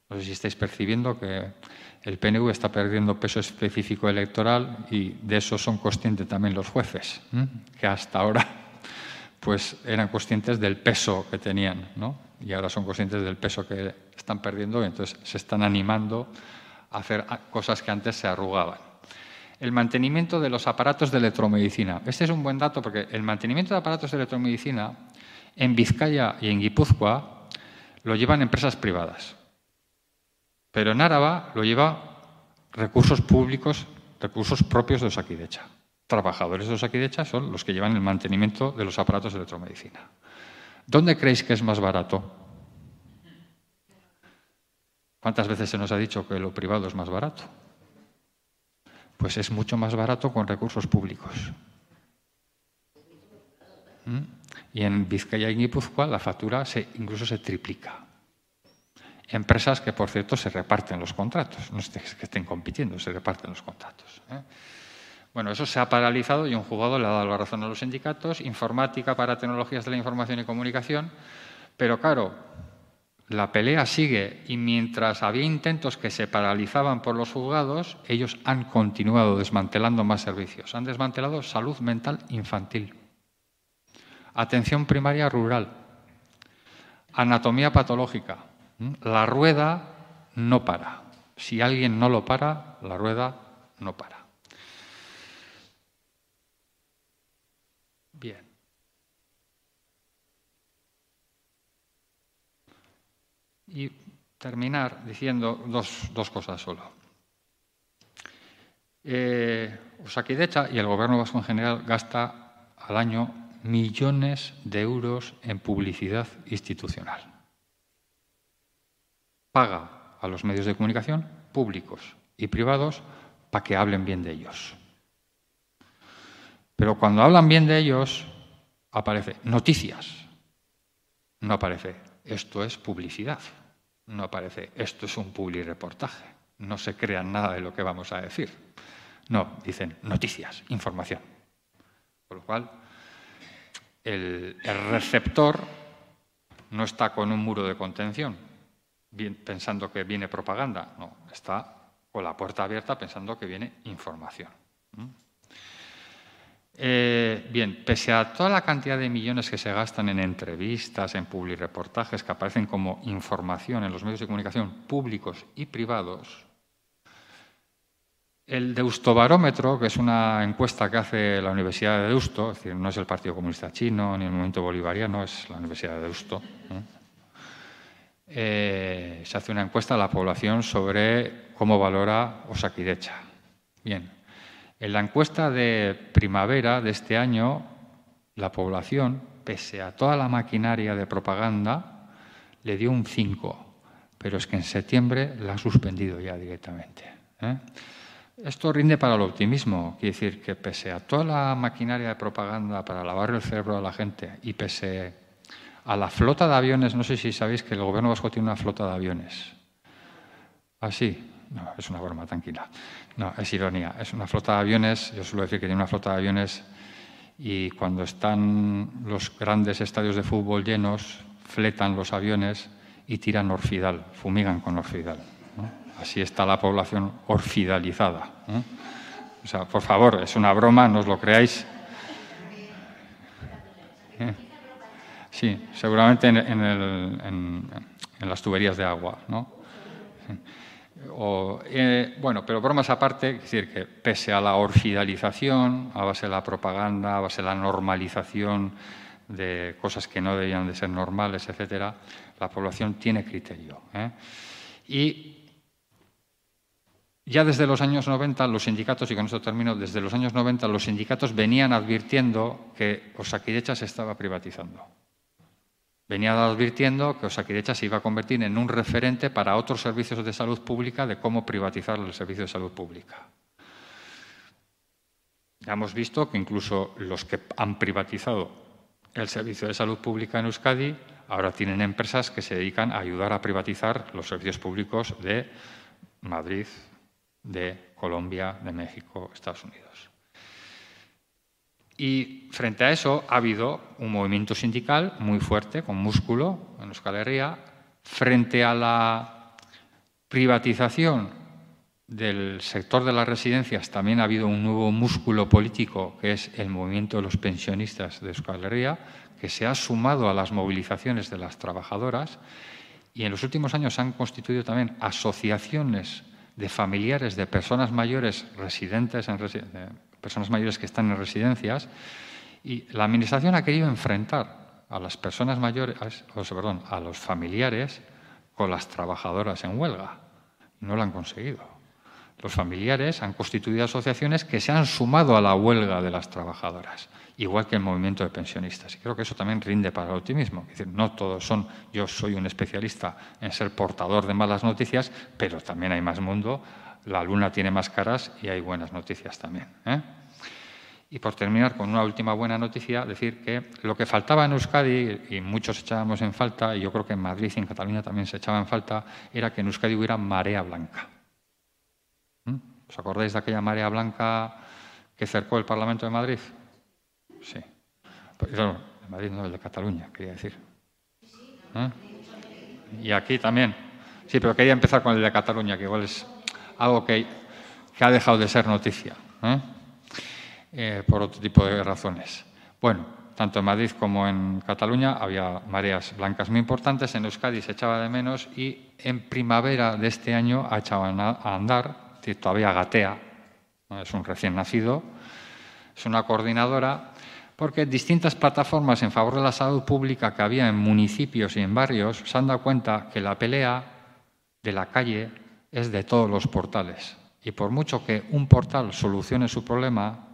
no sé si estáis percibiendo que el PNV está perdiendo peso específico electoral y de eso son conscientes también los jueces, que hasta ahora pues eran conscientes del peso que tenían, ¿no? y ahora son conscientes del peso que están perdiendo y entonces se están animando a hacer cosas que antes se arrugaban. El mantenimiento de los aparatos de electromedicina. Este es un buen dato porque el mantenimiento de aparatos de electromedicina en Vizcaya y en Guipúzcoa lo llevan empresas privadas. Pero en Áraba lo lleva recursos públicos, recursos propios de Osakidecha. Trabajadores de Osakidecha son los que llevan el mantenimiento de los aparatos de electromedicina. ¿Dónde creéis que es más barato? ¿Cuántas veces se nos ha dicho que lo privado es más barato? Pues es mucho más barato con recursos públicos. ¿Mm? Y en Vizcaya y Guipúzcoa la factura se, incluso se triplica. Empresas que, por cierto, se reparten los contratos, no es que estén compitiendo, se reparten los contratos. ¿eh? Bueno, eso se ha paralizado y un jugador le ha dado la razón a los sindicatos, informática para tecnologías de la información y comunicación, pero claro, la pelea sigue y mientras había intentos que se paralizaban por los juzgados, ellos han continuado desmantelando más servicios. Han desmantelado salud mental infantil, atención primaria rural, anatomía patológica. La rueda no para. Si alguien no lo para, la rueda no para. Bien. Y terminar diciendo dos, dos cosas solo. Eh, Osakidecha y el gobierno vasco en general gasta al año millones de euros en publicidad institucional. Paga a los medios de comunicación públicos y privados para que hablen bien de ellos. Pero cuando hablan bien de ellos, aparece noticias. No aparece esto es publicidad. No aparece esto es un reportaje. No se crean nada de lo que vamos a decir. No, dicen noticias, información. Por lo cual, el, receptor no está con un muro de contención, pensando que viene propaganda. No, está con la puerta abierta pensando que viene información. Eh, bien, pese a toda la cantidad de millones que se gastan en entrevistas, en reportajes que aparecen como información en los medios de comunicación públicos y privados, el Deustobarómetro, que es una encuesta que hace la Universidad de Deusto, es decir, no es el Partido Comunista Chino ni el Movimiento Bolivariano, es la Universidad de Deusto, eh, se hace una encuesta a la población sobre cómo valora Osakidecha. Bien, en la encuesta de primavera de este año, la población, pese a toda la maquinaria de propaganda, le dio un 5, pero es que en septiembre la ha suspendido ya directamente. ¿eh? Esto rinde para el optimismo, quiere decir que pese a toda la maquinaria de propaganda para lavar el cerebro a la gente y pese a la flota de aviones, no sé si sabéis que el gobierno vasco tiene una flota de aviones. Así, ¿Ah, no, es una broma, tranquila. No, es ironía. Es una flota de aviones, yo suelo decir que tiene una flota de aviones y cuando están los grandes estadios de fútbol llenos, fletan los aviones y tiran orfidal, fumigan con orfidal. Así está la población orfidalizada. O sea, por favor, es una broma, no os lo creáis. ¿Eh? Sí, seguramente en, en las tuberías de agua, ¿no? Eh, bueno, pero bromas aparte, es decir, que pese a la orfidalización, a base de la propaganda, a base de la normalización de cosas que no debían de ser normales, etcétera, la población tiene criterio. ¿eh? Y ya desde los años 90 los sindicatos, y con esto termino, desde los años 90 los sindicatos venían advirtiendo que Osakidecha se estaba privatizando venía advirtiendo que Osakidecha se iba a convertir en un referente para otros servicios de salud pública de cómo privatizar el servicio de salud pública. Ya hemos visto que incluso los que han privatizado el servicio de salud pública en Euskadi ahora tienen empresas que se dedican a ayudar a privatizar los servicios públicos de Madrid, de Colombia, de México, Estados Unidos. Y frente a eso ha habido un movimiento sindical muy fuerte, con músculo, en Euskal Herria, frente a la privatización del sector de las residencias también ha habido un nuevo músculo político que es el movimiento de los pensionistas de Euskal Herria, que se ha sumado a las movilizaciones de las trabajadoras. Y en los últimos años han constituido también asociaciones de familiares de personas mayores residentes en, personas mayores que están en residencias, y la Administración ha querido enfrentar a las personas mayores, perdón, a los familiares con las trabajadoras en huelga. No lo han conseguido. Los familiares han constituido asociaciones que se han sumado a la huelga de las trabajadoras, igual que el movimiento de pensionistas. Y creo que eso también rinde para el optimismo. Es decir, no todos son, yo soy un especialista en ser portador de malas noticias, pero también hay más mundo la luna tiene más caras y hay buenas noticias también. ¿eh? Y por terminar con una última buena noticia, decir que lo que faltaba en Euskadi, y muchos echábamos en falta, y yo creo que en Madrid y en Cataluña también se echaba en falta, era que en Euskadi hubiera marea blanca. ¿Mm? ¿Os acordáis de aquella marea blanca que cercó el Parlamento de Madrid. Sí. Pero, de Madrid no, el de Cataluña, quería decir. ¿Eh? Y aquí también. Sí, pero quería empezar con el de Cataluña, que igual es algo que, ha dejado de ser noticia, ¿eh? Eh, por otro tipo de razones. Bueno, tanto en Madrid como en Cataluña había mareas blancas muy importantes, en Euskadi se echaba de menos y en primavera de este año ha echado a andar, todavía gatea, es un recién nacido, es una coordinadora, porque distintas plataformas en favor de la salud pública que había en municipios y en barrios se han dado cuenta que la pelea de la calle es de todos los portales. Y por mucho que un portal solucione su problema,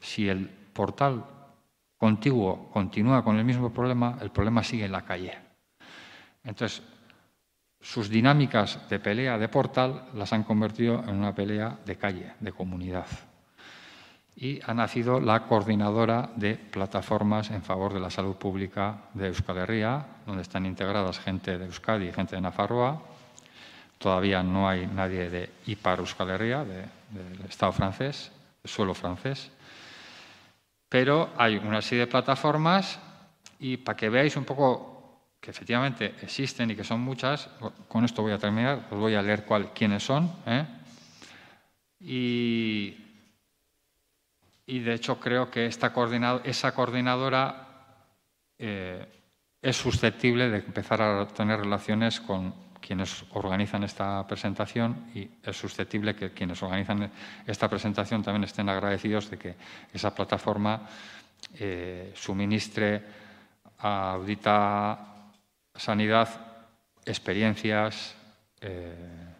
si el portal contiguo continúa con el mismo problema, el problema sigue en la calle. Entonces, sus dinámicas de pelea de portal las han convertido en una pelea de calle, de comunidad. Y ha nacido la coordinadora de plataformas en favor de la salud pública de Euskal Herria, donde están integradas gente de Euskadi y gente de Nafarroa. Todavía no hay nadie de IPAR Euskal del Estado francés, del suelo francés. Pero hay una serie de plataformas y para que veáis un poco que efectivamente existen y que son muchas, con esto voy a terminar, os voy a leer cuál, quiénes son. ¿eh? Y, y, de hecho creo que esta esa coordinadora eh, es susceptible de empezar a tener relaciones con quienes organizan esta presentación y es susceptible que quienes organizan esta presentación también estén agradecidos de que esa plataforma eh, suministre a Audita Sanidad experiencias, eh,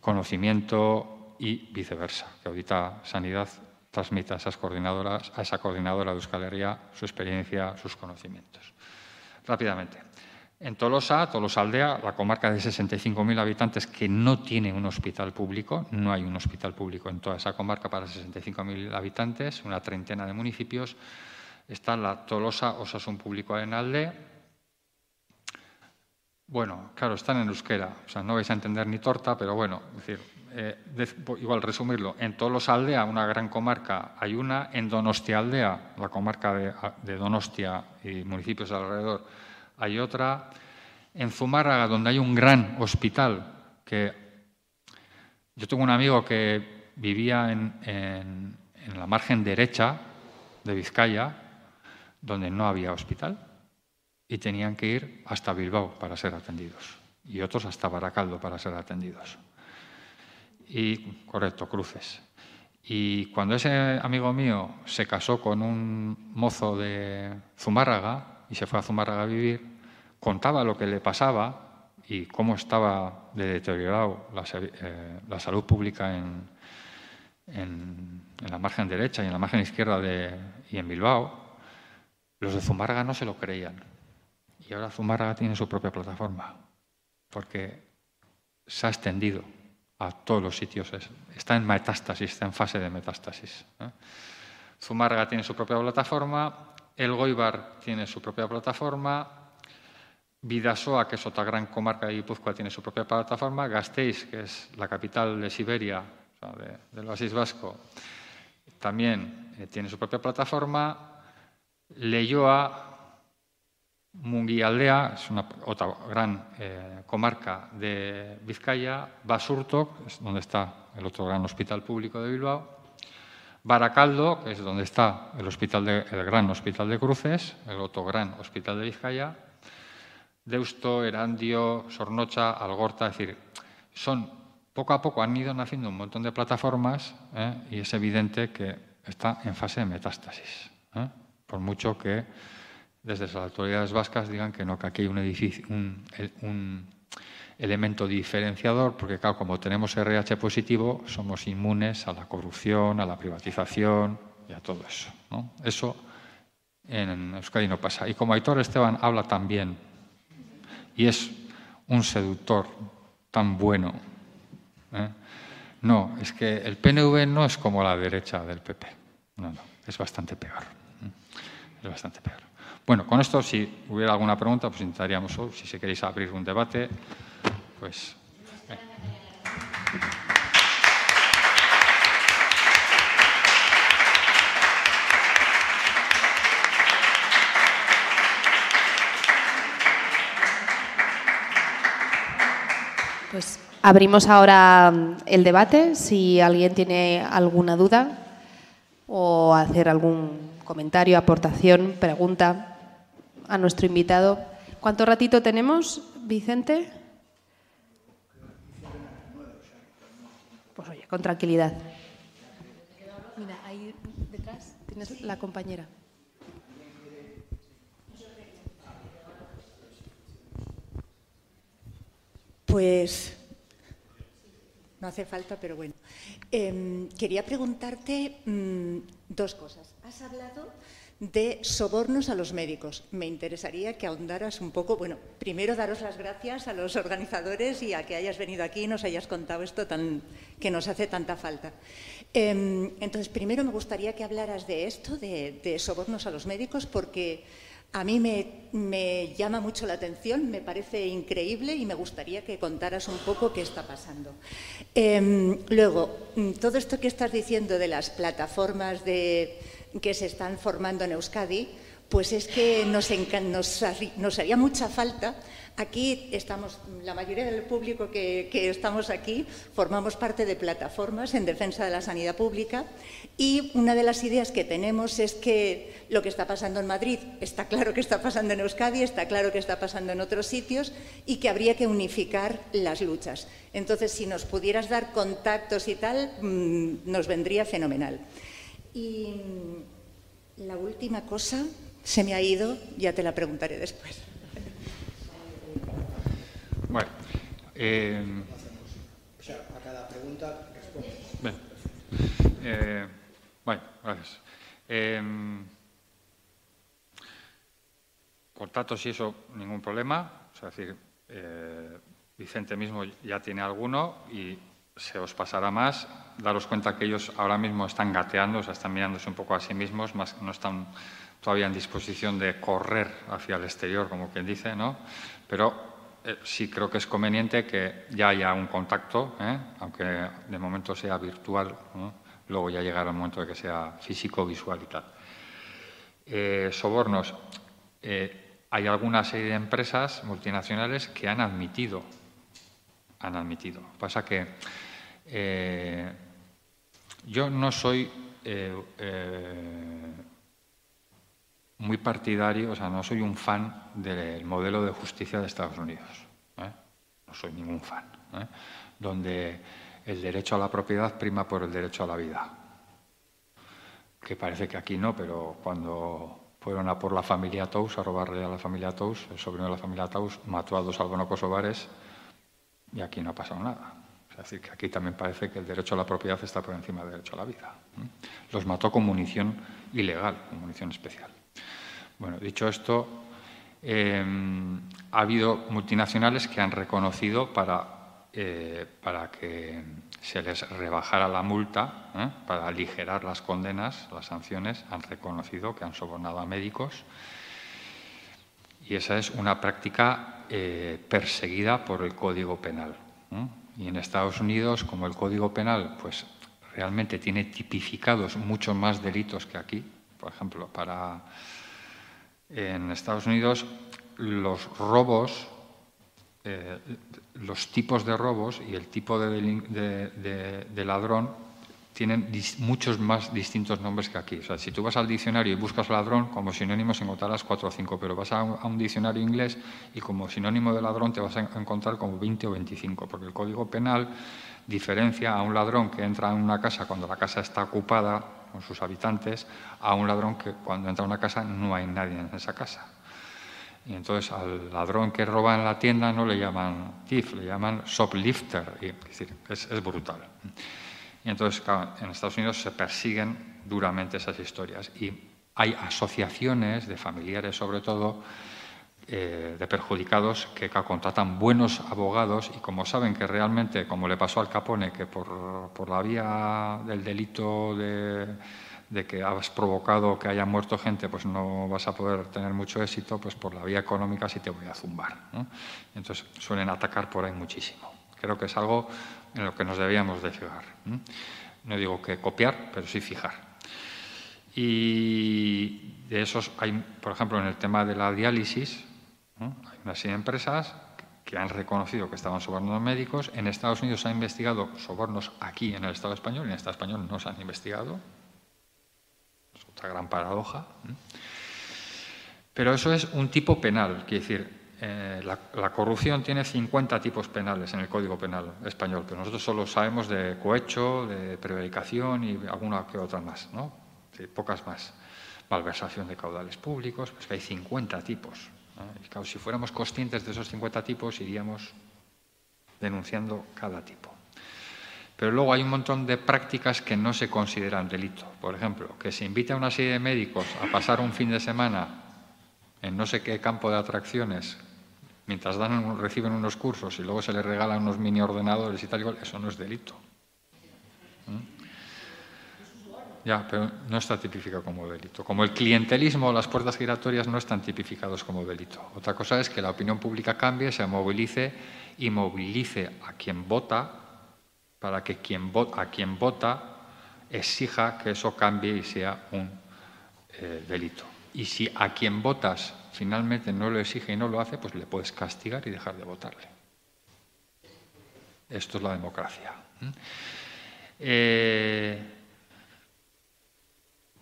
conocimiento y viceversa, que Audita Sanidad transmita a esas coordinadoras, a esa coordinadora de Euskal Herria su experiencia, sus conocimientos. Rápidamente. En Tolosa, Tolosa Aldea, la comarca de 65.000 habitantes que no tiene un hospital público, no hay un hospital público en toda esa comarca para 65.000 habitantes, una treintena de municipios, está la Tolosa Osasun Público en Alde. Bueno, claro, están en euskera, o sea, no vais a entender ni torta, pero bueno, decir, eh, igual resumirlo, en Tolosa Aldea, una gran comarca, hay una, en Donostia Aldea, la comarca de Donostia y municipios alrededor, hay otra en Zumárraga, donde hay un gran hospital, que yo tengo un amigo que vivía en, la margen derecha de Vizcaya, donde no había hospital, y tenían que ir hasta Bilbao para ser atendidos, y otros hasta Baracaldo para ser atendidos. Y, correcto, cruces. Y cuando ese amigo mío se casó con un mozo de Zumárraga, y se fue a Zumárraga a vivir, contaba lo que le pasaba y cómo estaba de deteriorado la, eh, salud pública en, la margen derecha y en la margen izquierda de, y en Bilbao, los de Zumárraga no se lo creían. Y ahora Zumárraga tiene su propia plataforma, porque se ha extendido a todos los sitios. Está en metástasis, está en fase de metástasis. ¿eh? Zumárraga tiene su propia plataforma, el Goibar tiene su propia plataforma, Vidasoa, que es otra gran comarca de Guipúzcoa, tiene su propia plataforma, Gasteiz, que es la capital de Siberia, del oasis vasco, también eh, tiene su propia plataforma, Leyoa, Munguialdea, es una, otra gran eh, comarca de Vizcaya, Basurto, es donde está el otro gran hospital público de Bilbao, Baracaldo, que es donde está el, hospital el gran hospital de Cruces, el otro gran hospital de Vizcaya, Deusto, Erandio, Sornocha, Algorta, es decir, son poco a poco han ido naciendo un montón de plataformas ¿eh? y es evidente que está en fase de metástasis. ¿eh? Por mucho que desde las autoridades vascas digan que no, que aquí hay un, edificio, un elemento diferenciador, porque claro, como tenemos RH positivo, somos inmunes a la corrupción, a la privatización y a todo eso. Eso en Euskadi no pasa. Y como Aitor Esteban habla también, y es un seductor tan bueno, ¿eh? no, es que el PNV no es como la derecha del PP. No, no, es bastante peor. ¿eh? Es bastante peor. Bueno, con esto, si hubiera alguna pregunta, pues intentaríamos, si queréis abrir un debate, pues, pues. Abrimos ahora mm, el debate. Si alguien tiene alguna duda o hacer algún comentario, aportación, pregunta a nuestro invitado. ¿Cuánto ratito tenemos, Vicente? Pues oye, con tranquilidad. Mira, ahí detrás tienes la compañera. Pues no hace falta, pero bueno. Em, quería preguntarte mm, dos cosas. Has hablado de sobornos a los médicos. Me interesaría que ahondaras un poco, bueno, primero daros las gracias a los organizadores y a que hayas venido aquí y nos hayas contado esto tan, que nos hace tanta falta. Em, entonces, primero me gustaría que hablaras de esto, de, de sobornos a los médicos, porque a mí me, llama mucho la atención, me parece increíble y me gustaría que contaras un poco qué está pasando. Em, luego, mm, todo esto que estás diciendo de las plataformas que se están formando en Euskadi, pues es que nos, nos haría mucha falta Aquí estamos, la mayoría del público que, estamos aquí formamos parte de plataformas en defensa de la sanidad pública y una de las ideas que tenemos es que lo que está pasando en Madrid está claro que está pasando en Euskadi, está claro que está pasando en otros sitios y que habría que unificar las luchas. Entonces, si nos pudieras dar contactos y tal, mm, nos vendría fenomenal. Y la última cosa se me ha ido, ya te la preguntaré después. Bueno, eh, o sea, a cada pregunta responde. Bien. Eh, bueno, gracias. Eh, contactos y eso, ningún problema. O sea, es decir, eh, Vicente mismo ya tiene alguno y se os pasará más. Daros cuenta que ellos ahora mismo están gateando, o sea, están mirándose un poco a sí mismos, más, no están todavía en disposición de correr hacia el exterior, como quien dice, ¿no? Pero eh, sí creo que es conveniente que ya haya un contacto, ¿eh? aunque de momento sea virtual, luego ya llegará el momento de que sea físico, visual y tal. Eh, sobornos. hay alguna serie de empresas multinacionales que han admitido, han admitido. Pasa que yo no soy muy partidario, o sea, no soy un fan del modelo de justicia de Estados Unidos. ¿eh? No soy ningún fan. ¿eh? Donde el derecho a la propiedad prima por el derecho a la vida. Que parece que aquí no, pero cuando fueron a por la familia Tous, a robarle a la familia Tous, el sobrino de la familia Tous mató a dos albano-kosovares y aquí no ha pasado nada. Es decir, que aquí también parece que el derecho a la propiedad está por encima del derecho a la vida. ¿eh? Los mató con munición ilegal, con munición especial. Bueno, dicho esto, em, ha habido multinacionales que han reconocido para, eh, para que se les rebajara la multa, ¿eh? para aligerar las condenas, las sanciones, han reconocido que han sobornado a médicos. Y esa es una práctica eh, perseguida por el Código Penal. Y en Estados Unidos, como el Código Penal pues, realmente tiene tipificados muchos más delitos que aquí, por ejemplo, para en Estados Unidos los robos, eh, los tipos de robos y el tipo de, ladrón tienen muchos más distintos nombres que aquí. O sea, si tú vas al diccionario y buscas ladrón, como sinónimos encontrarás cuatro o cinco, pero vas a un, diccionario inglés y como sinónimo de ladrón te vas a encontrar como 20 o 25, porque el Código Penal diferencia a un ladrón que entra en una casa cuando la casa está ocupada con sus habitantes a un ladrón que cuando entra a una casa no hay nadie en esa casa. Y entonces al ladrón que roba en la tienda no le llaman thief, le llaman shoplifter. Es, brutal. Y entonces, en Estados Unidos se persiguen duramente esas historias. Y hay asociaciones de familiares, sobre todo, eh, de perjudicados que contratan buenos abogados y como saben que realmente, como le pasó al Capone, que por, por la vía del delito de, de, que has provocado que haya muerto gente, pues no vas a poder tener mucho éxito, pues por la vía económica sí te voy a zumbar. Entonces suelen atacar por ahí muchísimo. Creo que es algo en lo que nos debíamos de fijar. No digo que copiar, pero sí fijar. Y de esos hay, por ejemplo, en el tema de la diálisis, hay una serie empresas que han reconocido que estaban sobornando médicos. En Estados Unidos se han investigado sobornos aquí en el Estado español, en el Estado español no se han investigado. Es otra gran paradoja. Pero eso es un tipo penal, quiere decir, eh, la, corrupción tiene 50 tipos penales en el Código Penal español, pero nosotros solo sabemos de cohecho, de prevaricación y alguna que otra más, ¿no? pocas más. Malversación de caudales públicos, pues que hay 50 tipos. Si fuéramos conscientes de esos 50 tipos, iríamos denunciando cada tipo. Pero luego hay un montón de prácticas que no se consideran delito. Por ejemplo, que se invite a una serie de médicos a pasar un fin de semana en no sé qué campo de atracciones, mientras dan, reciben unos cursos y luego se les regalan unos mini ordenadores y tal, eso no es delito. ¿Mm? Ya, pero no está tipificado como delito. Como el clientelismo, las puertas giratorias no están tipificados como delito. Otra cosa es que la opinión pública cambie, se movilice y movilice a quien vota para que quien a quien vota exija que eso cambie y sea un eh, delito. Y si a quien votas finalmente no lo exige y no lo hace, pues le puedes castigar y dejar de votarle. Esto es la democracia. Eh,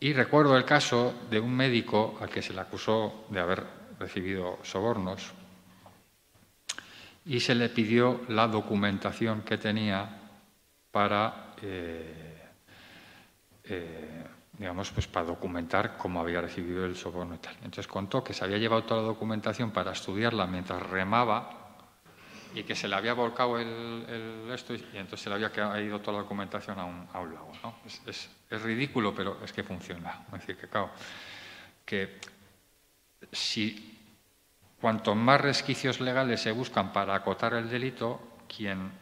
y recuerdo el caso de un médico al que se le acusó de haber recibido sobornos y se le pidió la documentación que tenía para eh, eh, digamos, pues para documentar cómo había recibido el soborno y tal. Entonces contó que se había llevado toda la documentación para estudiarla mientras remaba y que se le había volcado el, esto y entonces se le había ido toda la documentación a un, a un lago. Es, es, ridículo, pero es que funciona. Es decir, que claro, que si cuanto más resquicios legales se buscan para acotar el delito, quien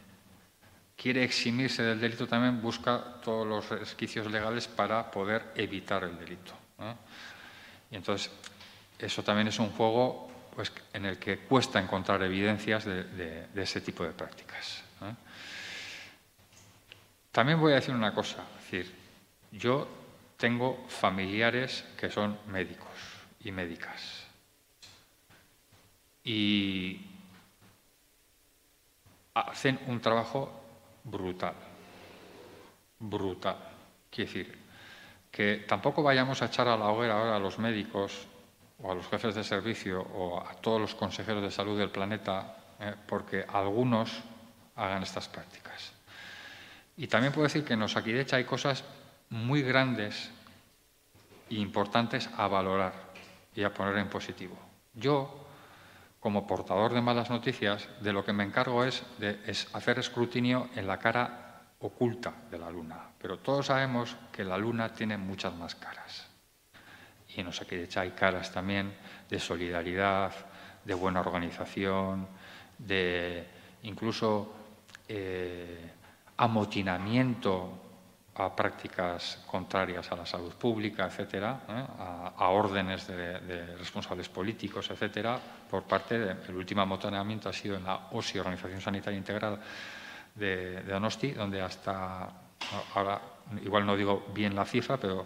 quiere eximirse del delito también busca todos los resquicios legales para poder evitar el delito. Y entonces, eso también es un juego pues, en el que cuesta encontrar evidencias de, ese tipo de prácticas. También voy a decir una cosa, decir, yo tengo familiares que son médicos y médicas. Y hacen un trabajo brutal. Brutal. Quiere decir, que tampoco vayamos a echar a la hoguera ahora a los médicos o a los jefes de servicio o a todos los consejeros de salud del planeta eh, porque algunos hagan estas prácticas. Y también puedo decir que en Osakidecha hay cosas muy grandes e importantes a valorar y a poner en positivo. Yo como portador de malas noticias, de lo que me encargo es de hacer escrutinio en la cara oculta de la luna. Pero todos sabemos que la luna tiene muchas más caras. Y en Osakidecha hay caras también de solidaridad, de buena organización, de incluso eh, amotinamiento a prácticas contrarias a la salud pública, etcétera, ¿eh? a, órdenes de, responsables políticos, etcétera, por parte del último amotonamiento ha sido en la OSI, Organización Sanitaria Integral de, de Donosti, donde hasta ahora igual no digo bien la cifra, pero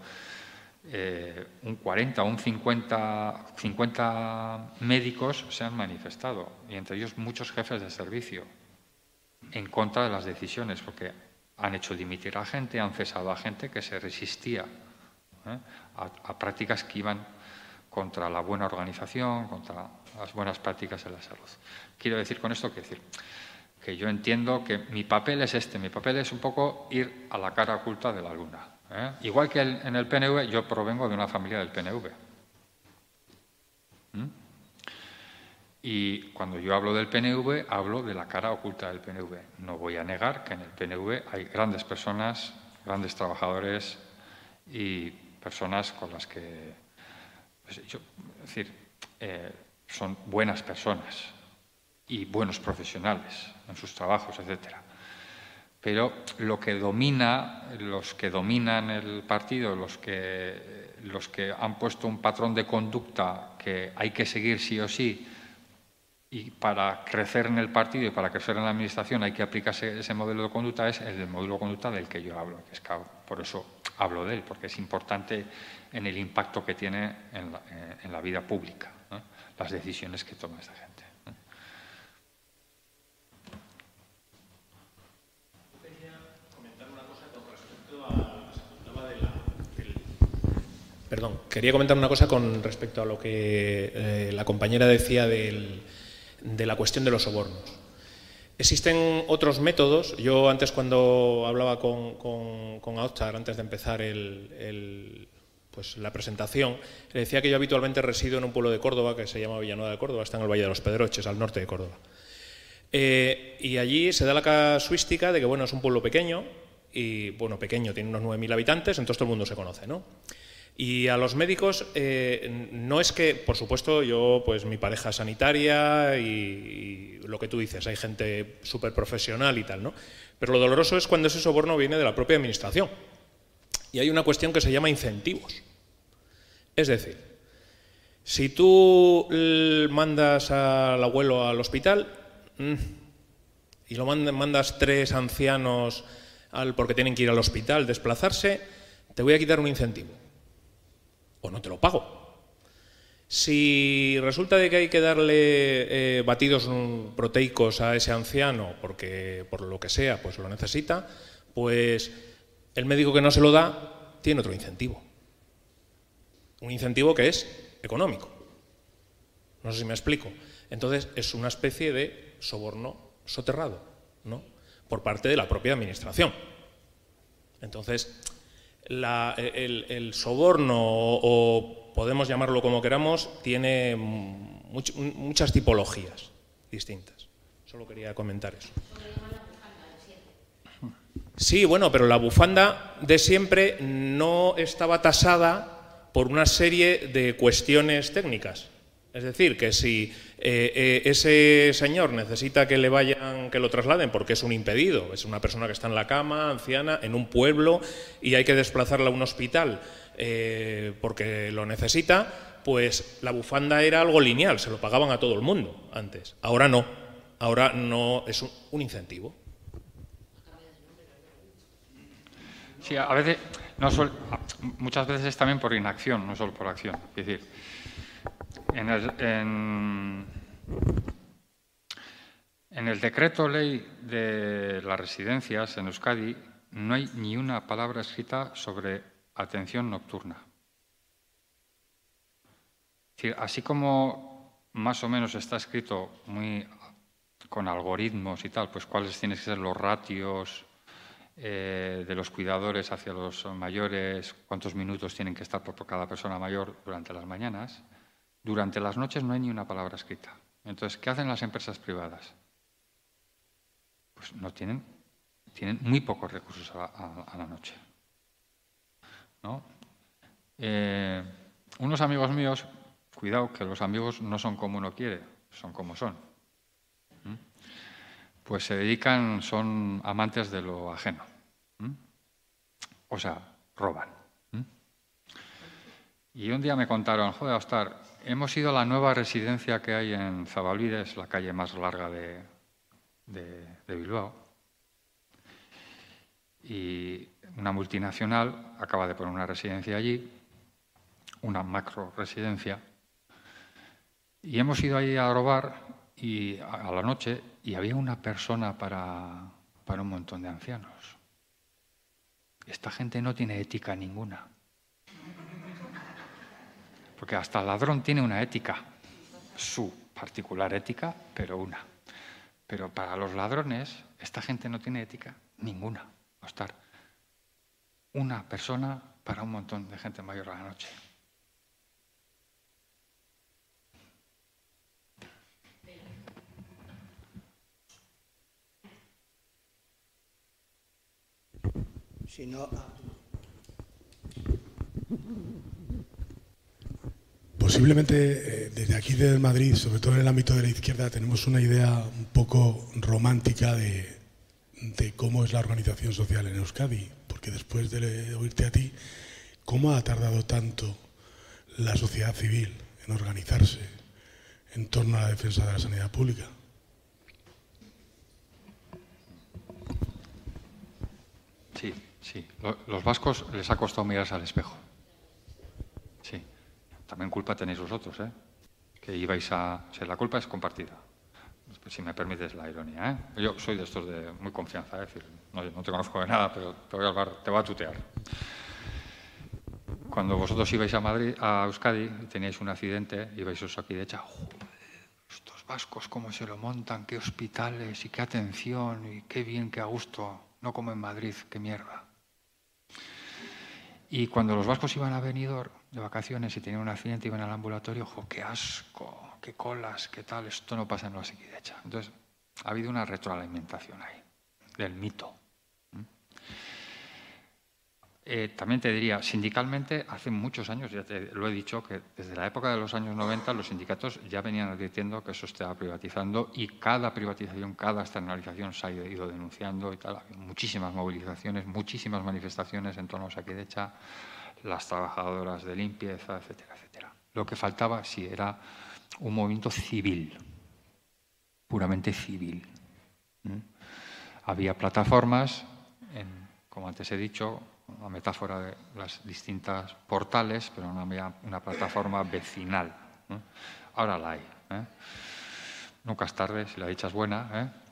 eh, un 40 o un 50, 50 médicos se han manifestado, y entre ellos muchos jefes de servicio, en contra de las decisiones, porque han hecho dimitir a gente, han cesado a gente que se resistía ¿eh? a, prácticas que iban contra la buena organización, contra las buenas prácticas en la salud. Quiero decir con esto que decir que yo entiendo que mi papel es este, mi papel es un poco ir a la cara oculta de la luna. ¿eh? Igual que en el PNV, yo provengo de una familia del PNV. ¿Mm? Y cuando yo hablo del PNV, hablo de la cara oculta del PNV. No voy a negar que en el PNV hay grandes personas, grandes trabajadores y personas con las que, pues, es decir, eh, son buenas personas y buenos profesionales en sus trabajos, etcétera. Pero lo que domina, los que dominan el partido, los que, los que han puesto un patrón de conducta que hay que seguir sí o sí, y para crecer en el partido y para crecer en la administración hay que aplicarse ese modelo de conducta, es el modelo de conducta del que yo hablo, que es cabo. Por eso hablo de él, porque es importante en el impacto que tiene en la, eh, en la vida pública, las decisiones que toma esta gente. Perdón, quería comentar una cosa con respecto a lo que eh, la compañera decía del, de la cuestión de los sobornos. Existen otros métodos. Yo antes cuando hablaba con, con, antes de empezar el, pues, la presentación, le decía que yo habitualmente resido en un pueblo de Córdoba que se llama Villanueva de Córdoba, está en el Valle de los Pedroches, al norte de Córdoba. Eh, y allí se da la casuística de que bueno, es un pueblo pequeño, y bueno, pequeño, tiene unos 9.000 habitantes, entonces todo el mundo se conoce, ¿no? Y a los médicos, eh, no es que, por supuesto, yo, pues mi pareja sanitaria y, lo que tú dices, hay gente súper profesional y tal, ¿no? Pero lo doloroso es cuando ese soborno viene de la propia administración. Y hay una cuestión que se llama incentivos. Es decir, si tú mandas al abuelo al hospital mm, y lo mandas tres ancianos al, porque tienen que ir al hospital, desplazarse, te voy a quitar un incentivo o no te lo pago. Si resulta de que hay que darle eh, batidos proteicos a ese anciano porque por lo que sea pues lo necesita, pues el médico que no se lo da tiene otro incentivo. Un incentivo que es económico. No sé si me explico. Entonces es una especie de soborno soterrado, ¿no? Por parte de la propia administración. Entonces, el, soborno, o, podemos llamarlo como queramos, tiene muchas tipologías distintas. Solo quería comentar eso. Sí, bueno, pero la bufanda de siempre no estaba tasada por una serie de cuestiones técnicas. Es decir, que si eh, eh, ese señor necesita que le vayan, que lo trasladen porque es un impedido, es una persona que está en la cama, anciana, en un pueblo y hay que desplazarla a un hospital eh, porque lo necesita, pues la bufanda era algo lineal, se lo pagaban a todo el mundo antes. Ahora no, ahora no es un, incentivo. Sí, a veces, muchas veces es también por inacción, no solo por acción. Es decir, en el, decreto ley de las residencias en Euskadi no hay ni una palabra escrita sobre atención nocturna. así como más o menos está escrito muy con algoritmos y tal, pues cuáles tienen que ser los ratios eh, de los cuidadores hacia los mayores, cuántos minutos tienen que estar por cada persona mayor durante las mañanas. Durante las noches no hay ni una palabra escrita. Entonces, ¿qué hacen las empresas privadas? Pues no tienen, tienen muy pocos recursos a, la noche. Eh, unos amigos míos, cuidado, que los amigos no son como uno quiere, son como son. Pues se dedican, son amantes de lo ajeno. O sea, roban. Y un día me contaron, joder, Ostar, hemos ido a la nueva residencia que hay en Zabalvides, la calle más larga de, Bilbao. Y una multinacional acaba de poner una residencia allí, una macro residencia. Y hemos ido ahí a robar y a, la noche y había una persona para, para un montón de ancianos. Esta gente no tiene ética ninguna. Porque hasta el ladrón tiene una ética, su particular ética, pero una. Pero para los ladrones, esta gente no tiene ética ninguna. estar una persona para un montón de gente mayor a la noche. Si no, Posiblemente eh, desde aquí, desde Madrid, sobre todo en el ámbito de la izquierda, tenemos una idea un poco romántica de, cómo es la organización social en Euskadi, porque después de oírte a ti, ¿cómo ha tardado tanto la sociedad civil en organizarse en torno a la defensa de la sanidad pública? Sí, sí. Los vascos les ha costado mirarse al espejo. También culpa tenéis vosotros, ¿eh? que ibais a... O la culpa es compartida. Si me permites la ironía. ¿eh? Yo soy de estos de muy confianza, ¿eh? decir, no, te conozco de nada, pero te voy a, hablar, te voy a tutear. cuando vosotros ibais a Madrid, a Euskadi, y teníais un accidente, ibais a Osakidecha, joder, estos vascos cómo se lo montan, qué hospitales y qué atención y qué bien, qué a gusto, no como en Madrid, qué mierda. Y cuando los vascos iban a Benidorm de vacaciones y tenían un accidente, iban al ambulatorio, ojo, qué asco, qué colas, qué tal, esto no pasa en Osakidecha. Entonces, ha habido una retroalimentación ahí, del mito. Eh, también te diría, sindicalmente, hace muchos años, ya te lo he dicho, que desde la época de los años 90 los sindicatos ya venían advirtiendo que eso estaba privatizando y cada privatización, cada externalización se ha ido denunciando y tal. Muchísimas movilizaciones, muchísimas manifestaciones en torno a Saquidecha, las trabajadoras de limpieza, etcétera, etcétera. Lo que faltaba sí era un movimiento civil, puramente civil. Había plataformas, como antes he dicho, una metáfora de las distintas portales, pero no había una plataforma vecinal. Ahora la hay. ¿eh? Nunca es tarde, si la dicha es buena. ¿eh?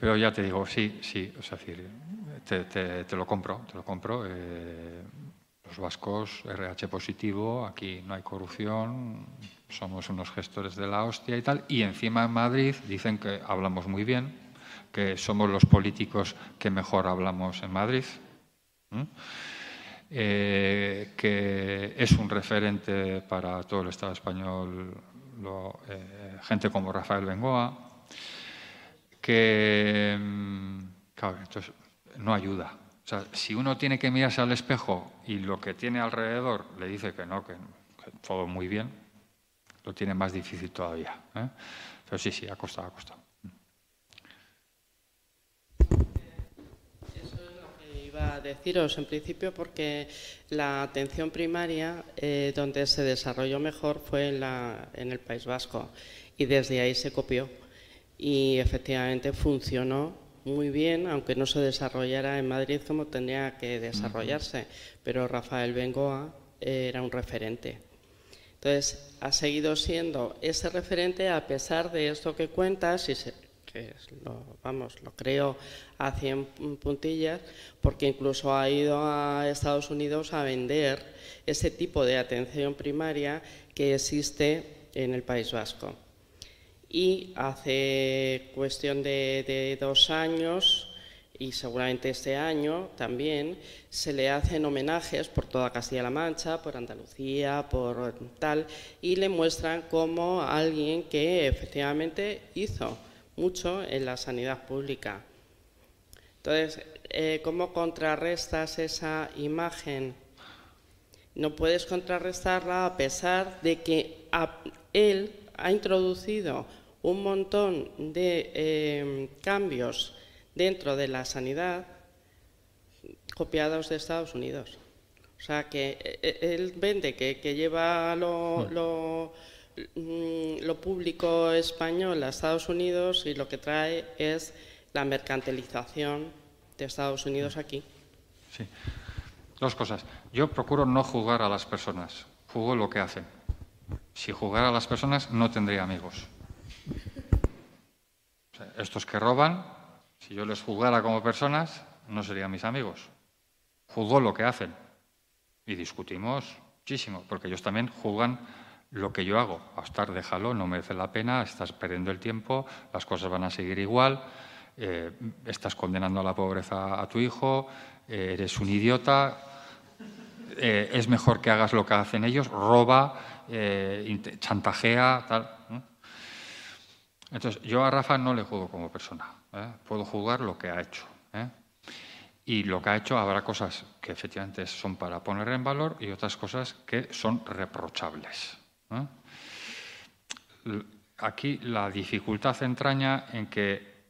Pero ya te digo, sí, sí, es decir, te, lo compro, te lo compro. Eh, los vascos, RH positivo, aquí no hay corrupción, somos unos gestores de la hostia y tal. Y encima en Madrid dicen que hablamos muy bien, que somos los políticos que mejor hablamos en Madrid, eh, que es un referente para todo el Estado español, eh, gente como Rafael Bengoa, mm, entonces, no ayuda. O sea, si uno tiene que mirarse al espejo y lo que tiene alrededor le dice que no, que, todo muy bien, lo tiene más difícil todavía. ¿eh? Pero sí, sí, ha costado, ha costado. a deciros en principio porque la atención primaria eh, donde se desarrolló mejor fue en, la, en el País Vasco y desde ahí se copió y efectivamente funcionó muy bien, aunque no se desarrollara en Madrid como tendría que desarrollarse, pero Rafael Bengoa era un referente. Entonces, ha seguido siendo ese referente a pesar de esto que cuentas y se, que lo, vamos, lo creo a 100 puntillas, porque incluso ha ido a Estados Unidos a vender ese tipo de atención primaria que existe en el País Vasco. Y hace cuestión de, dos años, y seguramente este año también, se le hacen homenajes por toda Castilla-La Mancha, por Andalucía, por tal, y le muestran como alguien que efectivamente hizo mucho en la sanidad pública. Entonces, eh, ¿cómo contrarrestas esa imagen? No puedes contrarrestarla a pesar de que él ha introducido un montón de eh, cambios dentro de la sanidad copiados de Estados Unidos. O sea, que eh, él vende que, lleva lo mm. Mm, lo público español a Estados Unidos y lo que trae es la mercantilización de Estados Unidos aquí. Sí. Dos cosas. Yo procuro no jugar a las personas, jugo lo que hacen. Si jugara a las personas no tendría amigos. Estos que roban, si yo les jugara como personas, no serían mis amigos. Juzgo lo que hacen. Y discutimos muchísimo, porque ellos también juzgan lo que yo hago. A estar, déjalo, no merece la pena, estás perdiendo el tiempo, las cosas van a seguir igual, eh, estás condenando a la pobreza a tu hijo, eh, eres un idiota, eh, es mejor que hagas lo que hacen ellos, roba, chantajea, tal. Entonces, yo a Rafa no le juego como persona, puedo jugar lo que ha hecho. Y lo que ha hecho habrá cosas que efectivamente son para poner en valor y otras cosas que son reprochables. Aquí la dificultad entraña en que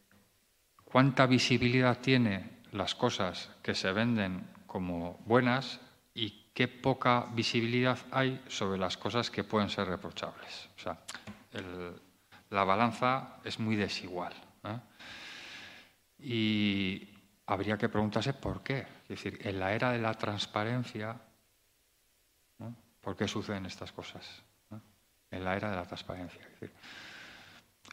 cuánta visibilidad tiene las cosas que se venden como buenas y qué poca visibilidad hay sobre las cosas que pueden ser reprochables. O sea, la balanza es muy desigual. ¿eh? Y habría que preguntarse por qué. Es decir, en la era de la transparencia, ¿por qué suceden estas cosas? en la era de la transparencia.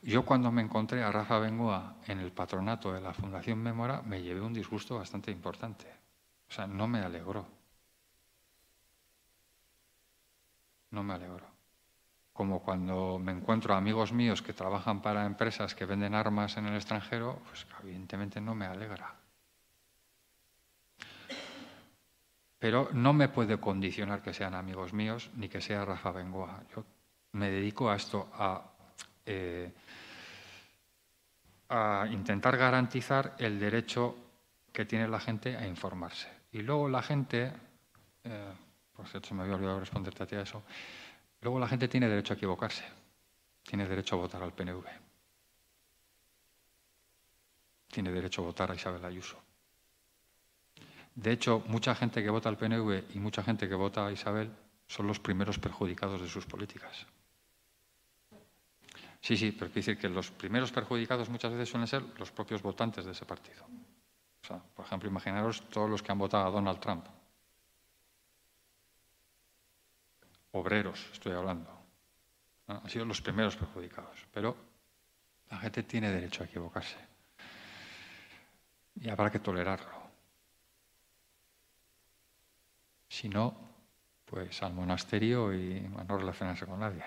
yo cuando me encontré a Rafa Bengoa en el patronato de la Fundación Memora, me llevé un disgusto bastante importante. O sea, no me alegró. no me alegro. Como cuando me encuentro amigos míos que trabajan para empresas que venden armas en el extranjero, pues evidentemente no me alegra. Pero no me puede condicionar que sean amigos míos ni que sea Rafa Bengoa. Yo me dedico a esto, a, eh, intentar garantizar el derecho que tiene la gente a informarse. Y luego la gente, eh, por cierto, se me había olvidado responderte a ti a eso, luego la gente tiene derecho a equivocarse, tiene derecho a votar al PNV, tiene derecho a votar a Isabel Ayuso. De hecho, mucha gente que vota al PNV y mucha gente que vota a Isabel son los primeros perjudicados de sus políticas. Sí, sí, pero quiere decir que los primeros perjudicados muchas veces suelen ser los propios votantes de ese partido. O sea, por ejemplo, imaginaros todos los que han votado a Donald Trump. Obreros, estoy hablando. Han sido los primeros perjudicados. Pero la gente tiene derecho a equivocarse. Y habrá que tolerarlo. Si no, pues al monasterio y a no relacionarse con nadie.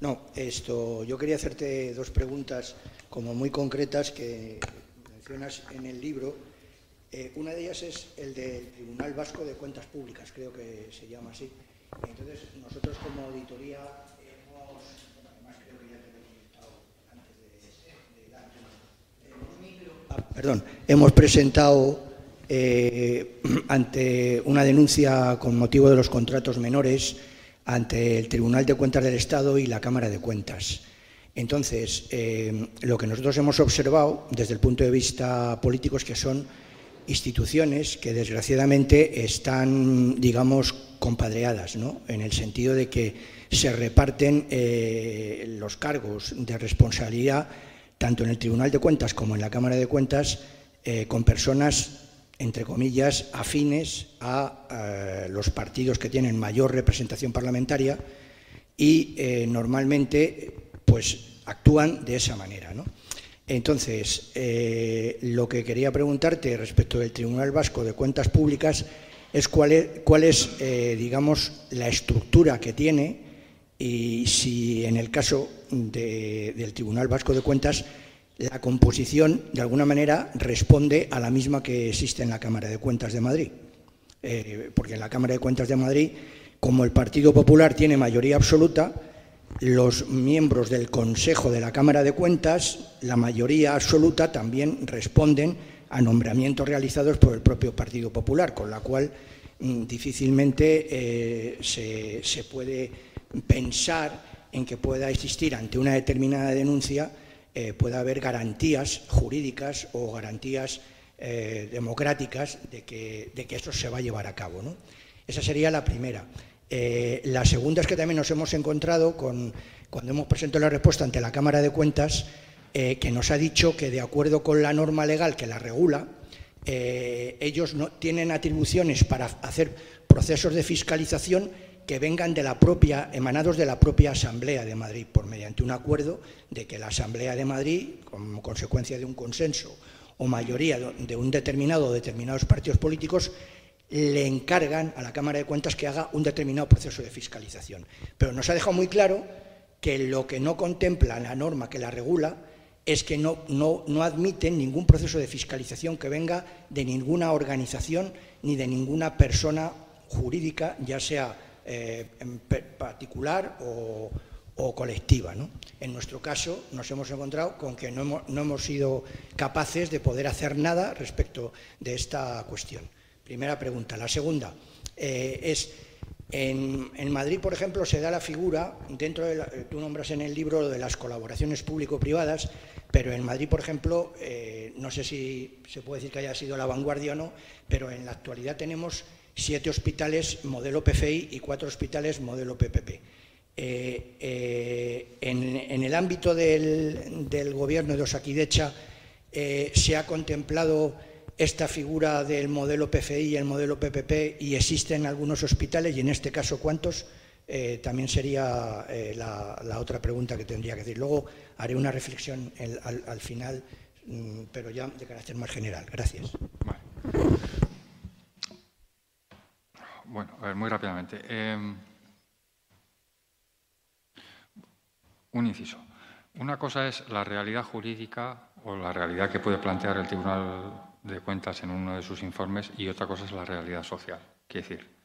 No, esto, yo quería hacerte dos preguntas como muy concretas que mencionas en el libro. Eh, una de ellas es el del Tribunal Vasco de Cuentas Públicas, creo que se llama así. Entonces, nosotros como auditoría hemos, además creo que ya te he antes de, ah, perdón, hemos presentado eh, ante una denuncia con motivo de los contratos menores ante el Tribunal de Cuentas del Estado y la Cámara de Cuentas. Entonces, eh, lo que nosotros hemos observado desde el punto de vista político es que son instituciones que desgraciadamente están, digamos, compadreadas, ¿no? en el sentido de que se reparten eh, los cargos de responsabilidad tanto en el Tribunal de Cuentas como en la Cámara de Cuentas eh, con personas entre comillas, afines a eh, los partidos que tienen mayor representación parlamentaria y eh, normalmente pues, actúan de esa manera. Entonces, eh, lo que quería preguntarte respecto del Tribunal Vasco de Cuentas Públicas es cuál es, cuál es digamos, la estructura que tiene y si en el caso del Tribunal Vasco de Cuentas la composición, de alguna manera, responde a la misma que existe en la Cámara de Cuentas de Madrid. Eh, porque en la Cámara de Cuentas de Madrid, como el Partido Popular tiene mayoría absoluta, los miembros del Consejo de la Cámara de Cuentas, la mayoría absoluta, también responden a nombramientos realizados por el propio Partido Popular, con la cual mm, difícilmente eh, se, se puede pensar en que pueda existir ante una determinada denuncia eh, pueda haber garantías jurídicas o garantías eh, democráticas de que, de que, eso se va a llevar a cabo. ¿no? Esa sería la primera. Eh, la segunda es que también nos hemos encontrado con, cuando hemos presentado la respuesta ante la Cámara de Cuentas, que nos ha dicho que de acuerdo con la norma legal que la regula, ellos no tienen atribuciones para hacer procesos de fiscalización que vengan de la propia, emanados de la propia Asamblea de Madrid, por mediante un acuerdo de que la Asamblea de Madrid, como consecuencia de un consenso o mayoría de un determinado o determinados partidos políticos, le encargan a la Cámara de Cuentas que haga un determinado proceso de fiscalización. Pero nos ha dejado muy claro que lo que no contempla la norma que la regula es que no, no, no admiten ningún proceso de fiscalización que venga de ninguna organización ni de ninguna persona jurídica, ya sea eh, en particular o, colectiva. En nuestro caso nos hemos encontrado con que no hemos, sido capaces de poder hacer nada respecto de esta cuestión. Primera pregunta. La segunda eh, es, en, Madrid, por ejemplo, se da la figura, dentro de tú nombras en el libro de las colaboraciones público-privadas, pero en Madrid, por ejemplo, eh, no sé si se puede decir que haya sido la vanguardia o no, pero en la actualidad tenemos siete hospitales modelo PFI y cuatro hospitales modelo PPP. Eh, eh, en, el ámbito del, gobierno de Osakidecha eh, se ha contemplado esta figura del modelo PFI y el modelo PPP y existen algunos hospitales y en este caso cuántos también sería eh, la, otra pregunta que tendría que decir. Luego haré una reflexión al, final, mm, pero ya de carácter más general. Gracias. Bueno, a ver, muy rápidamente. Em, un inciso. Una cosa es la realidad jurídica o la realidad que puede plantear el Tribunal de Cuentas en uno de sus informes y otra cosa es la realidad social. Quiere decir,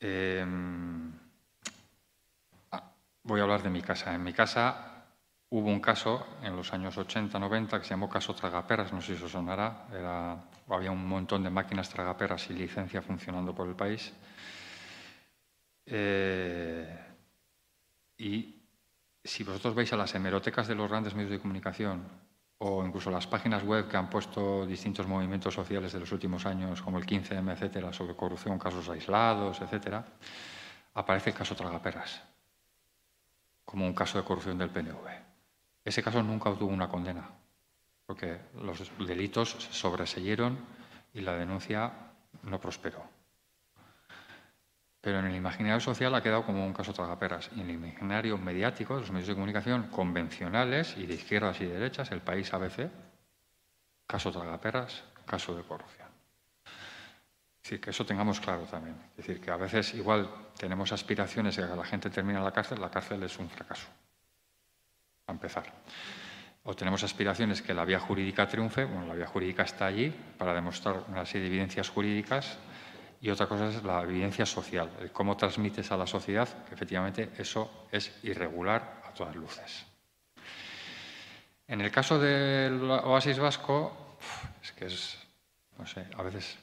em, ah, voy a hablar de mi casa. En mi casa hubo un caso en los años 80-90 que se llamó caso Tragaperras, no sé si eso sonará, había un montón de máquinas tragaperras sin licencia funcionando por el país. Eh, y si vosotros veis a las hemerotecas de los grandes medios de comunicación o incluso las páginas web que han puesto distintos movimientos sociales de los últimos años, como el 15M, etcétera, sobre corrupción, casos aislados, etcétera, aparece el caso Tragaperras, como un caso de corrupción del PNV. Ese caso nunca obtuvo una condena, porque los delitos se sobreseyeron y la denuncia no prosperó. Pero en el imaginario social ha quedado como un caso tragaperras. Y en el imaginario mediático de los medios de comunicación convencionales y de izquierdas y derechas, el país ABC, caso tragaperras, caso de corrupción. Es decir, que eso tengamos claro también. Es decir, que a veces igual tenemos aspiraciones de que la gente termine en la cárcel, la cárcel es un fracaso. A empezar. O tenemos aspiraciones que la vía jurídica triunfe, bueno, la vía jurídica está allí para demostrar una serie de evidencias jurídicas y otra cosa es la evidencia social, el cómo transmites a la sociedad que efectivamente eso es irregular a todas luces. En el caso del oasis vasco, es que es, no sé, a veces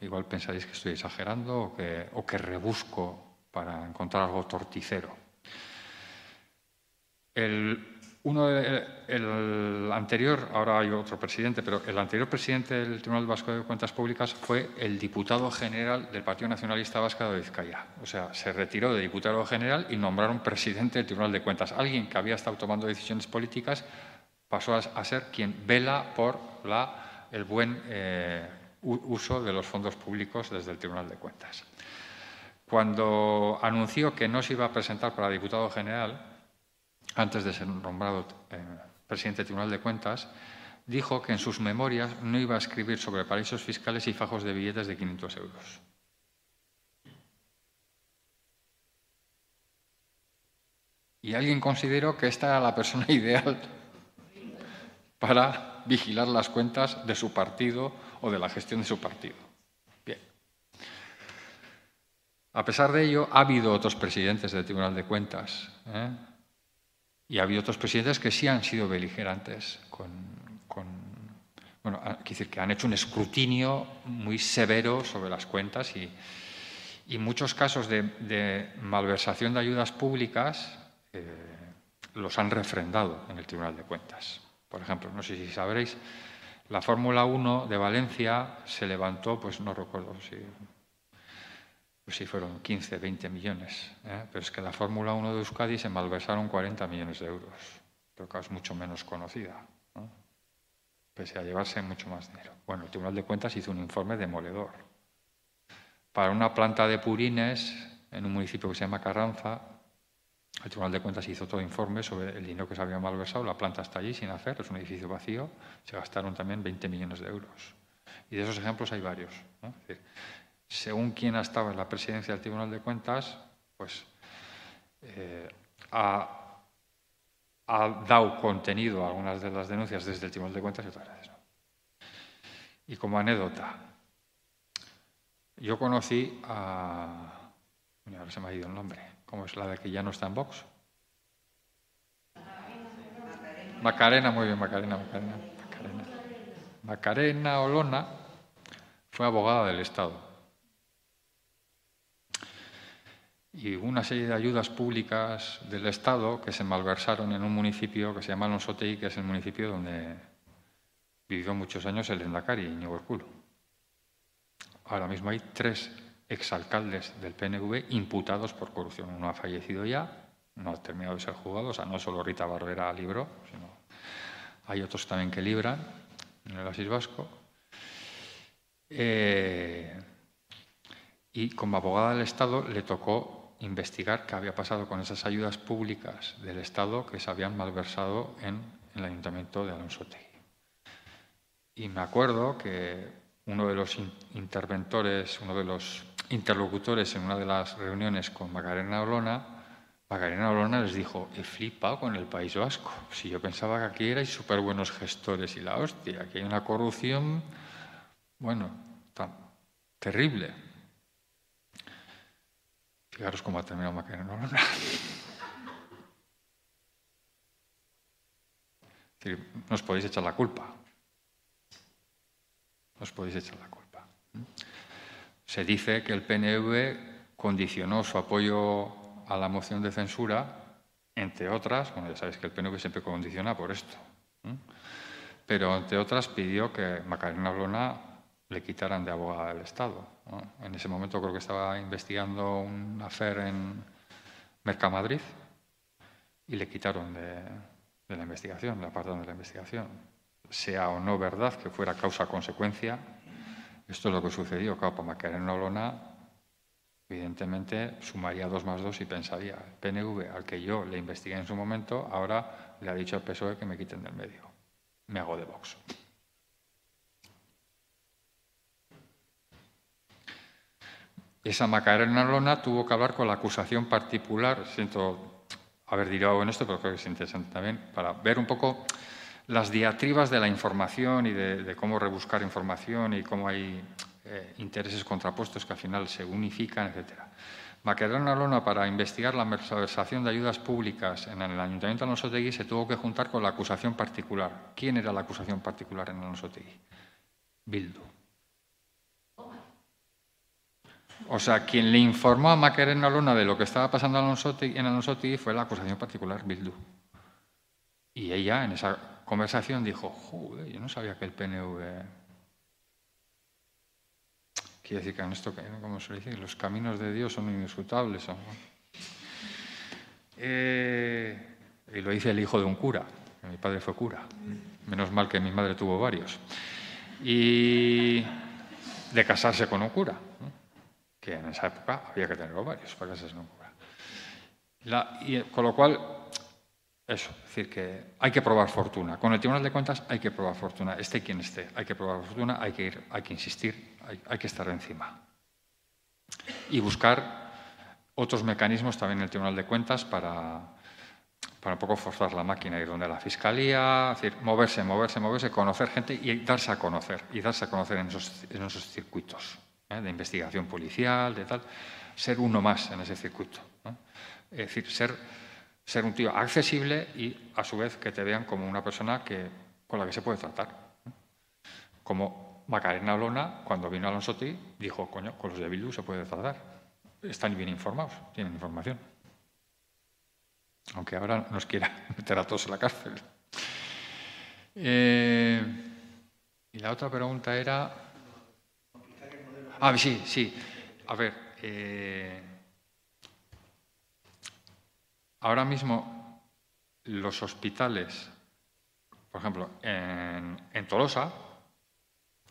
igual pensaréis que estoy exagerando o que, o que rebusco para encontrar algo torticero. El uno, el anterior, ahora hay otro presidente, pero el anterior presidente del Tribunal Vasco de Cuentas Públicas fue el diputado general del Partido Nacionalista Vasco de Vizcaya. O sea, se retiró de diputado general y nombraron presidente del Tribunal de Cuentas. Alguien que había estado tomando decisiones políticas pasó a, ser quien vela por la, el buen eh, uso de los fondos públicos desde el Tribunal de Cuentas. Cuando anunció que no se iba a presentar para diputado general, antes de ser nombrado eh, presidente del Tribunal de Cuentas, dijo que en sus memorias no iba a escribir sobre paraísos fiscales y fajos de billetes de 500 euros. Y alguien consideró que esta era la persona ideal para vigilar las cuentas de su partido o de la gestión de su partido. Bien. A pesar de ello, ha habido otros presidentes del Tribunal de Cuentas. ¿eh? Y ha habido otros presidentes que sí han sido beligerantes con, bueno, decir que han hecho un escrutinio muy severo sobre las cuentas y, y muchos casos de, malversación de ayudas públicas eh, los han refrendado en el Tribunal de Cuentas. Por ejemplo, no sé si sabréis, la Fórmula 1 de Valencia se levantó, pues no recuerdo si pues sí fueron 15, 20 millones. ¿eh? Pero es que la Fórmula 1 de Euskadi se malversaron 40 millones de euros. Pero que es mucho menos conocida, pese a llevarse mucho más dinero. Bueno, el Tribunal de Cuentas hizo un informe demoledor. Para una planta de purines en un municipio que se llama Carranza, el Tribunal de Cuentas hizo todo informe sobre el dinero que se había malversado. La planta está allí sin hacer, es un edificio vacío. Se gastaron también 20 millones de euros. Y de esos ejemplos hay varios según quien ha estado en la presidencia del Tribunal de Cuentas, pues eh, ha, dado contenido a algunas de las denuncias desde el Tribunal de Cuentas y otras no. Y como anécdota, yo conocí a... Ahora se me ha ido el nombre. ¿Cómo es la de que ya no está en Vox? Macarena, muy bien, Macarena, Macarena, Macarena. Macarena Olona fue abogada del Estado y una serie de ayudas públicas del Estado que se malversaron en un municipio que se llama Alonsotei, que es el municipio donde vivió muchos años el Endacari, Íñigo Urculo. Ahora mismo hay tres exalcaldes del PNV imputados por corrupción. Uno ha fallecido ya, no ha terminado de ser juzgado, o sea, no solo Rita Barbera libró, sino hay otros también que libran en el Asís Vasco. Eh, y como abogada del Estado le tocó investigar qué había pasado con esas ayudas públicas del Estado que se habían malversado en el ayuntamiento de Alonso Y me acuerdo que uno de los interventores, uno de los interlocutores en una de las reuniones con Macarena Olona, Macarena Olona les dijo, he flipado con el País Vasco. Si yo pensaba que aquí erais súper buenos gestores y la hostia, aquí hay una corrupción, bueno, terrible. Fijaros cómo ha terminado Macarena Olona. no os podéis echar la culpa. No os podéis echar la culpa. Se dice que el PNV condicionó su apoyo a la moción de censura, entre otras, bueno, ya sabéis que el PNV siempre condiciona por esto, pero entre otras pidió que Macarena Blona le quitaran de abogada del Estado. En ese momento creo que estaba investigando un afer en Mercamadrid y le quitaron de, la investigación, le apartaron de la investigación. Sea o no verdad que fuera causa-consecuencia, esto es lo que sucedió. Claro, para Macarena Blona Evidentemente, sumaría dos más dos y pensaría, PNV, al que yo le investigué en su momento, ahora le ha dicho al PSOE que me quiten del medio. Me hago de Vox. Esa Macarena Lona tuvo que hablar con la acusación particular, siento haber dicho en esto, pero creo que es interesante también, para ver un poco las diatribas de la información y de cómo rebuscar información y cómo hay eh, intereses contrapuestos que al final se unifican, etc. Macarena Lona, para investigar la malversación de ayudas públicas en el Ayuntamiento de Alonsotegui, se tuvo que juntar con la acusación particular. ¿Quién era la acusación particular en Alonsotegui? Bildu. O sea, quien le informó a Macarena Lona de lo que estaba pasando en Alonsotegui fue la acusación particular Bildu. Y ella en esa conversación dijo, joder, yo no sabía que el PNV Quiere decir que en esto, como se dice, los caminos de Dios son indiscutables. Eh, y lo dice el hijo de un cura, mi padre fue cura. Menos mal que mi madre tuvo varios. Y de casarse con un cura, que en esa época había que tener varios para casarse con un cura. y, con lo cual, eso, es decir, que hay que probar fortuna. Con el Tribunal de Cuentas hay que probar fortuna, esté quien esté, hay que probar fortuna, hay que ir, hay que insistir, hay, que estar encima. Y buscar otros mecanismos también en el Tribunal de Cuentas para, para un poco forzar la máquina, ir donde la Fiscalía, es decir, moverse, moverse, moverse, conocer gente y darse a conocer, y darse a conocer en esos, en esos circuitos ¿eh? de investigación policial, de tal, ser uno más en ese circuito. Es decir, ser ser un tío accesible y a su vez que te vean como una persona que, con la que se puede tratar. Como Macarena Olona, cuando vino Alonso T, dijo, coño, con los de Bildu se puede tratar. Están bien informados, tienen información. Aunque ahora nos quiera meter a todos en la cárcel. Eh, y la otra pregunta era... Ah, sí, sí. A ver, eh, Ahora mismo los hospitales, por ejemplo, en, Tolosa,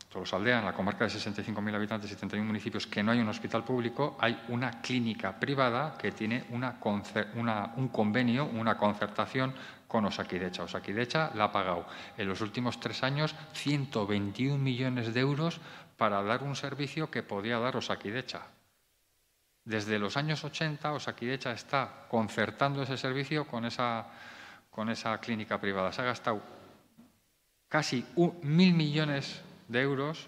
Tolosa Aldea, en la comarca de 65.000 habitantes y 71 municipios, que no hay un hospital público, hay una clínica privada que tiene un convenio, una concertación con Osakidecha. Osakidecha la ha pagado en los últimos tres años 121 millones de euros para dar un servicio que podía dar Osakidecha. Desde los años 80, Osakidecha está concertando ese servicio con esa, con esa clínica privada. Se ha gastado casi mil millones de euros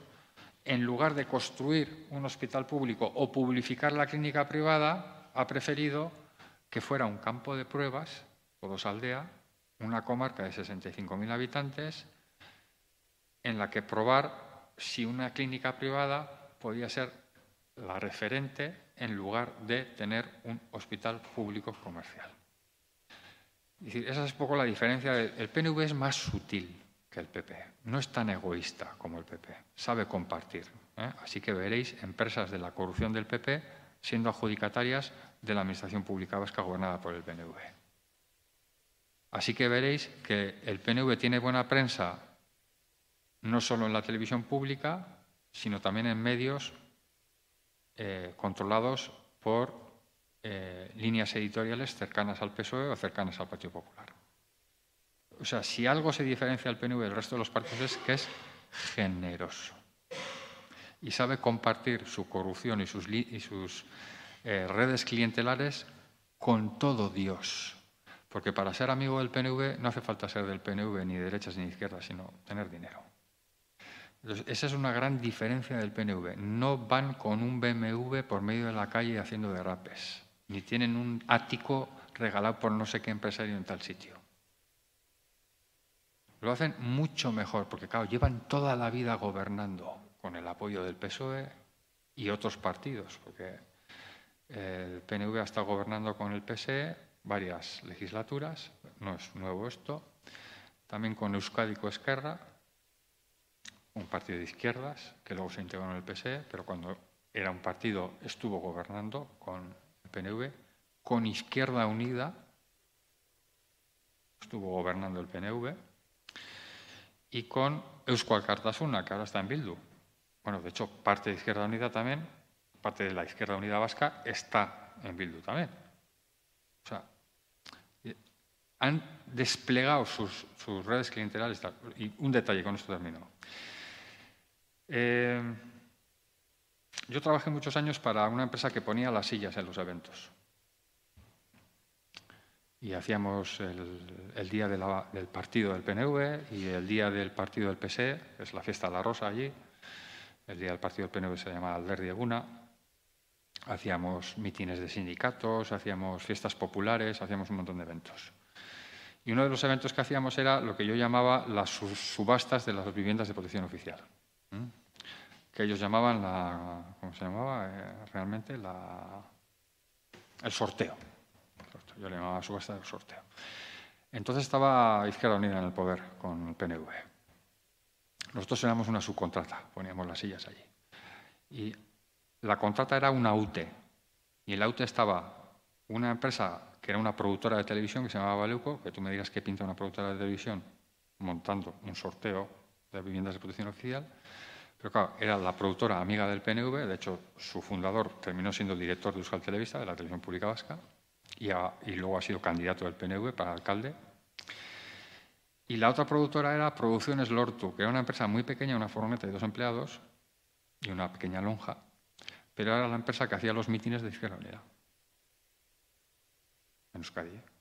en lugar de construir un hospital público o publificar la clínica privada, ha preferido que fuera un campo de pruebas, Todos Aldea, una comarca de 65.000 habitantes, en la que probar si una clínica privada podía ser la referente en lugar de tener un hospital público comercial. esa es un poco la diferencia. El PNV es más sutil que el PP, no es tan egoísta como el PP, sabe compartir. ¿eh? Así que veréis empresas de la corrupción del PP siendo adjudicatarias de la Administración Pública Vasca gobernada por el PNV. Así que veréis que el PNV tiene buena prensa no solo en la televisión pública, sino también en medios eh, controlados por eh, líneas editoriales cercanas al PSOE o cercanas al Partido Popular. O sea, si algo se diferencia al PNV del resto de los partidos es que es generoso y sabe compartir su corrupción y sus, eh, redes clientelares con todo Dios. Porque para ser amigo del PNV no hace falta ser del PNV ni de derechas ni de izquierdas, sino tener dinero. Esa es una gran diferencia del PNV. No van con un BMW por medio de la calle haciendo derrapes, ni tienen un ático regalado por no sé qué empresario en tal sitio. Lo hacen mucho mejor, porque claro, llevan toda la vida gobernando con el apoyo del PSOE y otros partidos, porque el PNV ha estado gobernando con el PSE varias legislaturas, no es nuevo esto, también con Euskadi Esquerra, un partido de izquierdas que luego se integró en el PSE, pero cuando era un partido estuvo gobernando con el PNV, con Izquierda Unida estuvo gobernando el PNV, y con Eusko Alkartasuna, que ahora está en Bildu. Bueno, de hecho, parte de Izquierda Unida también, parte de la Izquierda Unida Vasca está en Bildu también. O sea, han desplegado sus, redes clientelares. Y un detalle, con esto termino. Eh, yo trabajé muchos años para una empresa que ponía las sillas en los eventos y hacíamos el, día del partido del PNV y el día del partido del PSE, es la fiesta de la Rosa allí. El día del partido del PNV se llamaba Alder Eguna. Hacíamos mítines de sindicatos, hacíamos fiestas populares, hacíamos un montón de eventos. Y uno de los eventos que hacíamos era lo que yo llamaba las subastas de las viviendas de protección oficial. Que ellos llamaban la. ¿Cómo se llamaba? Eh, realmente la, el sorteo yo le llamaba subasta del sorteo. Entonces estaba Izquierda Unida en el poder con el PNV. Nosotros éramos una subcontrata, poníamos las sillas allí. Y la contrata era una UTE. Y en la UTE estaba una empresa que era una productora de televisión que se llamaba Valeuco, que tú me digas qué pinta una productora de televisión montando un sorteo de viviendas de protección oficial. Pero claro, era la productora amiga del PNV, de hecho su fundador terminó siendo director de Euskal Televista, de la televisión pública vasca, y, luego ha sido candidato del PNV para alcalde. Y la otra productora era Producciones Lortu, que era una empresa muy pequeña, una furgoneta de dos empleados y una pequeña lonja, pero era la empresa que hacía los mítines de Izquierda Unida en Euskadi.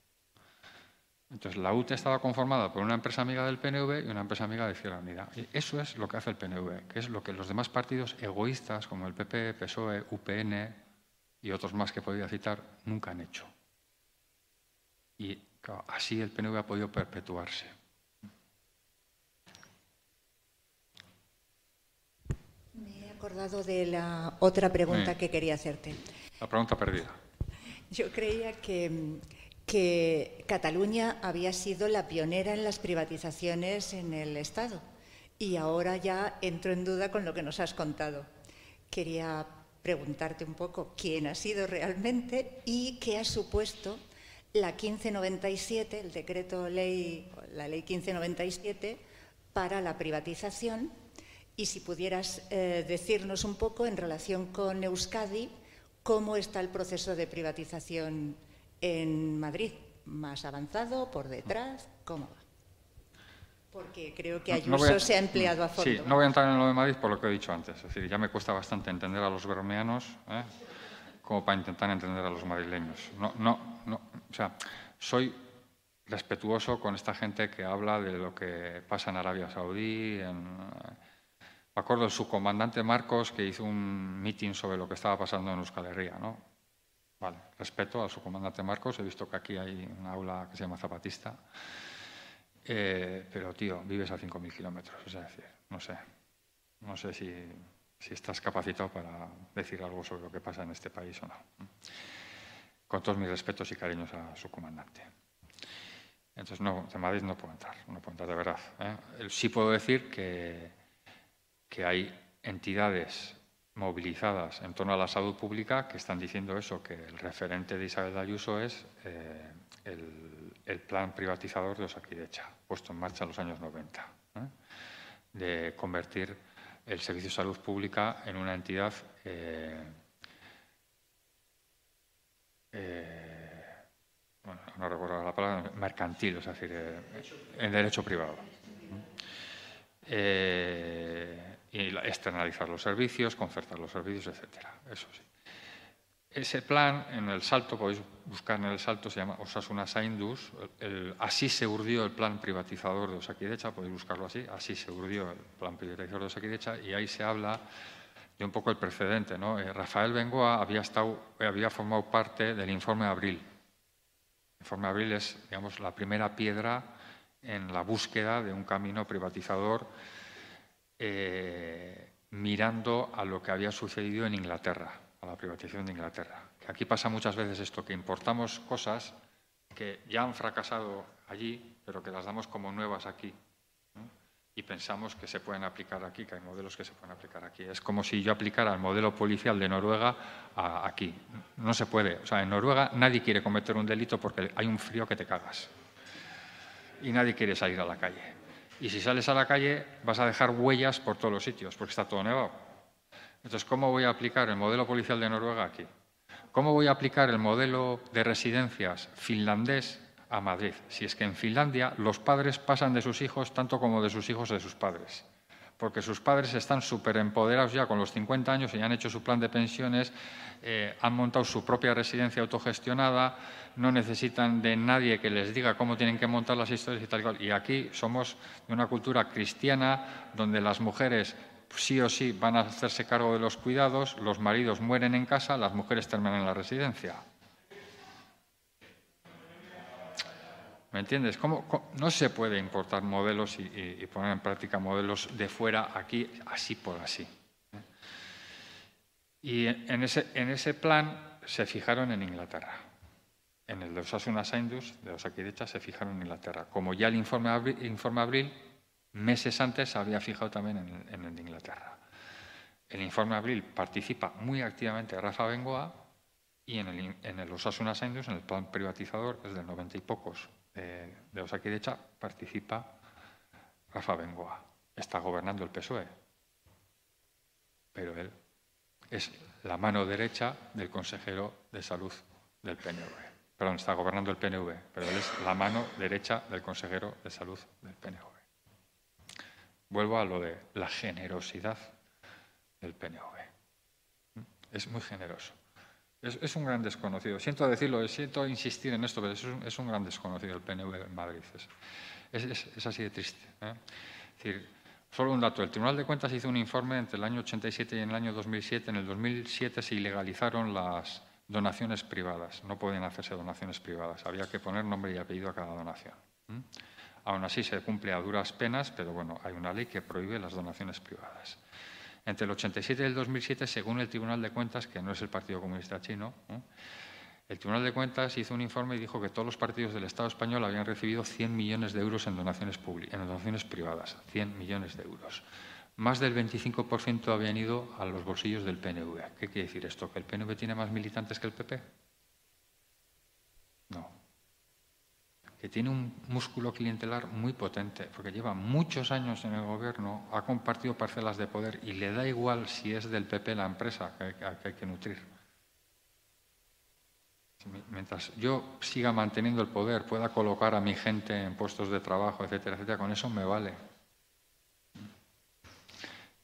Entonces, la UTE estaba conformada por una empresa amiga del PNV y una empresa amiga de Izquierda Unida. Y eso es lo que hace el PNV, que es lo que los demás partidos egoístas, como el PP, PSOE, UPN y otros más que podría citar, nunca han hecho. Y así el PNV ha podido perpetuarse. Me he acordado de la otra pregunta que quería hacerte. La pregunta perdida. Yo creía que, que Cataluña había sido la pionera en las privatizaciones en el Estado y ahora ya entro en duda con lo que nos has contado. Quería preguntarte un poco quién ha sido realmente y qué ha supuesto la 1597, el decreto ley, la ley 1597 para la privatización y si pudieras eh, decirnos un poco en relación con Euskadi cómo está el proceso de privatización en Madrid, más avanzado, por detrás, cómo va. Porque creo que Ayuso se ha empleado a fondo. Sí, no voy a entrar en lo de Madrid por lo que he dicho antes. Es decir, ya me cuesta bastante entender a los bermeanos. ¿eh? como para intentar entender a los madrileños. No, no, no. O sea, soy respetuoso con esta gente que habla de lo que pasa en Arabia Saudí. En, me acuerdo del subcomandante Marcos que hizo un meeting sobre lo que estaba pasando en Euskal Herria, ¿no? Vale, respeto al subcomandante Marcos. He visto que aquí hay un aula que se llama Zapatista. Eh, pero, tío, vives a 5.000 kilómetros. Es decir, no sé. No sé si si estás capacitado para decir algo sobre lo que pasa en este país o no. Con todos mis respetos y cariños a su comandante. Entonces, no, de Madrid no puedo entrar, no puedo entrar de verdad. ¿eh? Sí puedo decir que, que hay entidades movilizadas en torno a la salud pública que están diciendo eso, que el referente de Isabel Ayuso es eh, el, plan privatizador de Osakidecha, puesto en marcha en los años 90, ¿eh? de convertir el Servicio de Salud Pública en una entidad eh, eh, bueno, no recuerdo la palabra, mercantil, es decir, en derecho privado. Y externalizar los servicios, concertar los servicios, etcétera. Eso sí. Ese plan, en el salto, podéis buscar en el salto, se llama Osasuna Saindus. Así se urdió el plan privatizador de Osakidecha, podéis buscarlo así. Así se urdió el plan privatizador de Osakidecha y ahí se habla de un poco el precedente. Eh, Rafael Bengoa había, estado, había formado parte del informe Abril. El informe Abril es, digamos, la primera piedra en la búsqueda de un camino privatizador eh, mirando a lo que había sucedido en Inglaterra a la privatización de Inglaterra. Aquí pasa muchas veces esto, que importamos cosas que ya han fracasado allí, pero que las damos como nuevas aquí. Y pensamos que se pueden aplicar aquí, que hay modelos que se pueden aplicar aquí. Es como si yo aplicara el modelo policial de Noruega aquí. No se puede. O sea, en Noruega nadie quiere cometer un delito porque hay un frío que te cagas. Y nadie quiere salir a la calle. Y si sales a la calle vas a dejar huellas por todos los sitios, porque está todo nevado. Entonces, ¿cómo voy a aplicar el modelo policial de Noruega aquí? ¿Cómo voy a aplicar el modelo de residencias finlandés a Madrid? Si es que en Finlandia los padres pasan de sus hijos tanto como de sus hijos de sus padres. Porque sus padres están súper empoderados ya con los 50 años y han hecho su plan de pensiones, eh, han montado su propia residencia autogestionada, no necesitan de nadie que les diga cómo tienen que montar las historias y tal y cual. Y aquí somos de una cultura cristiana donde las mujeres sí o sí van a hacerse cargo de los cuidados, los maridos mueren en casa, las mujeres terminan en la residencia. ¿Me entiendes? no se puede importar modelos y, poner en práctica modelos de fuera aquí, así por así. Y en ese, en ese plan se fijaron en Inglaterra. En el de Osasuna Saindus, de Osakidecha, se fijaron en Inglaterra. Como ya el informe, informe Abril Meses antes había fijado también en, el de Inglaterra. El informe Abril participa muy activamente Rafa Bengoa y en el, en el Osasuna en el plan privatizador, desde el 90 y pocos de, de Osakidecha, participa Rafa Bengoa. Está gobernando el PSOE, pero él es la mano derecha del consejero de salud del PNV. Perdón, está gobernando el PNV, pero él es la mano derecha del consejero de salud del PNV. Vuelvo a lo de la generosidad del PNV. Es muy generoso. Es, un gran desconocido. Siento decirlo, siento insistir en esto, pero es un, gran desconocido el PNV en Madrid. Es, así de triste. ¿eh? Es decir, solo un dato. El Tribunal de Cuentas hizo un informe entre el año 87 y el año 2007. En el 2007 se ilegalizaron las donaciones privadas. No pueden hacerse donaciones privadas. Había que poner nombre y apellido a cada donación. Aún así se cumple a duras penas, pero bueno, hay una ley que prohíbe las donaciones privadas. Entre el 87 y el 2007, según el Tribunal de Cuentas, que no es el Partido Comunista Chino, el Tribunal de Cuentas hizo un informe y dijo que todos los partidos del Estado español habían recibido 100 millones de euros en donaciones, en donaciones privadas. 100 millones de euros. Más del 25% habían ido a los bolsillos del PNV. ¿Qué quiere decir esto? ¿Que el PNV tiene más militantes que el PP? No que tiene un músculo clientelar muy potente, porque lleva muchos años en el gobierno, ha compartido parcelas de poder y le da igual si es del PP la empresa que, hay que nutrir. Mientras yo siga manteniendo el poder, pueda colocar a mi gente en puestos de trabajo, etcétera, etcétera, con eso me vale.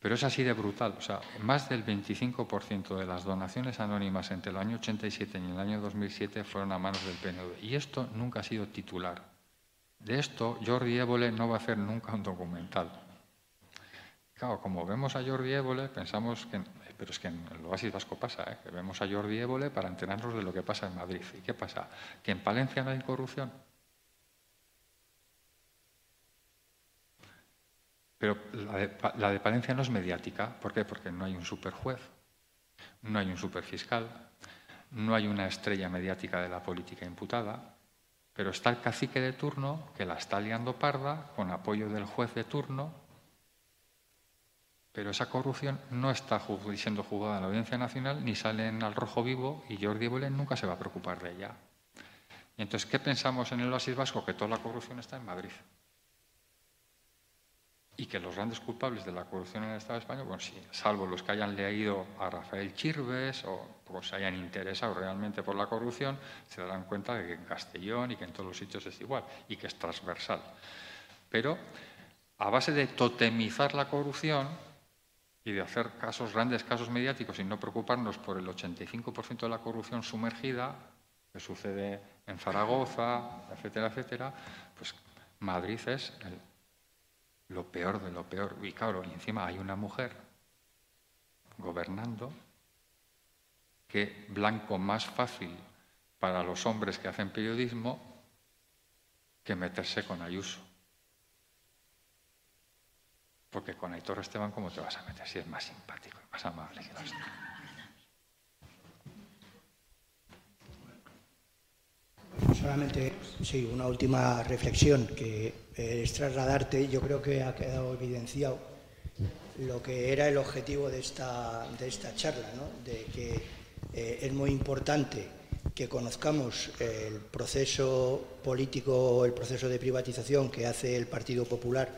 Pero es así de brutal. O sea, más del 25% de las donaciones anónimas entre el año 87 y el año 2007 fueron a manos del PNV. Y esto nunca ha sido titular. De esto, Jordi Évole no va a hacer nunca un documental. Claro, como vemos a Jordi Évole, pensamos que... Pero es que en el Oasis Vasco pasa, ¿eh? que vemos a Jordi Évole para enterarnos de lo que pasa en Madrid. ¿Y qué pasa? ¿Que en Palencia no hay corrupción? Pero la, dependencia no es mediática. ¿Por qué? Porque no hay un superjuez, no hay un superfiscal, no hay una estrella mediática de la política imputada, pero está el cacique de turno que la está liando parda con apoyo del juez de turno, pero esa corrupción no está siendo juzgada en la Audiencia Nacional ni sale en al rojo vivo y Jordi Bolén nunca se va a preocupar de ella. Y entonces, ¿qué pensamos en el oasis vasco? Que toda la corrupción está en Madrid. Y que los grandes culpables de la corrupción en el Estado español, bueno, sí, salvo los que hayan leído a Rafael Chirves o se hayan interesado realmente por la corrupción, se darán cuenta de que en Castellón y que en todos los sitios es igual y que es transversal. Pero a base de totemizar la corrupción y de hacer casos, grandes casos mediáticos y no preocuparnos por el 85% de la corrupción sumergida, que sucede en Zaragoza, etcétera, etcétera, pues Madrid es lo peor de lo peor. Y claro, encima hay una mujer gobernando que blanco más fácil para los hombres que hacen periodismo que meterse con Ayuso. Porque con Aitor Esteban, ¿cómo te vas a meter? Si es más simpático, más amable Solamente, sí, una última reflexión que es trasladarte. Yo creo que ha quedado evidenciado lo que era el objetivo de esta, de esta charla, ¿no? de que eh, es muy importante que conozcamos el proceso político, el proceso de privatización que hace el Partido Popular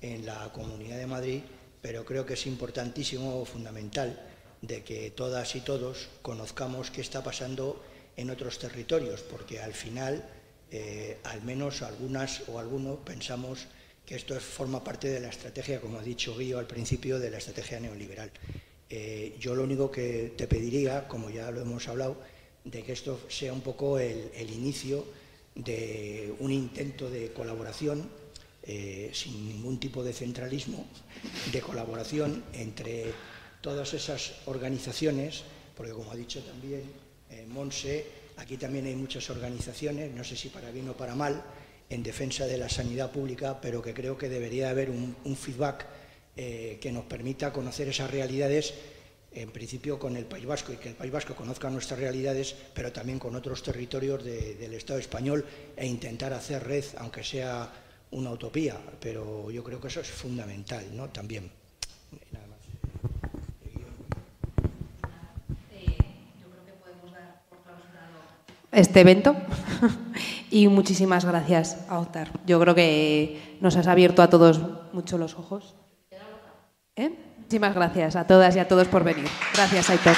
en la Comunidad de Madrid, pero creo que es importantísimo, fundamental, de que todas y todos conozcamos qué está pasando en otros territorios, porque al final, eh, al menos algunas o algunos pensamos que esto forma parte de la estrategia, como ha dicho Guillo al principio, de la estrategia neoliberal. Eh, yo lo único que te pediría, como ya lo hemos hablado, de que esto sea un poco el, inicio de un intento de colaboración eh, sin ningún tipo de centralismo, de colaboración entre todas esas organizaciones, porque como ha dicho también Monse, aquí también hay muchas organizaciones, no sé si para bien o para mal, en defensa de la sanidad pública, pero que creo que debería haber un, feedback eh, que nos permita conocer esas realidades, en principio con el País Vasco, y que el País Vasco conozca nuestras realidades, pero también con otros territorios del Estado español, e intentar hacer red, aunque sea una utopía, pero yo creo que eso es fundamental, ¿no? También. Este evento y muchísimas gracias a Octar. Yo creo que nos has abierto a todos mucho los ojos. ¿Eh? Muchísimas gracias a todas y a todos por venir. Gracias, Aitor.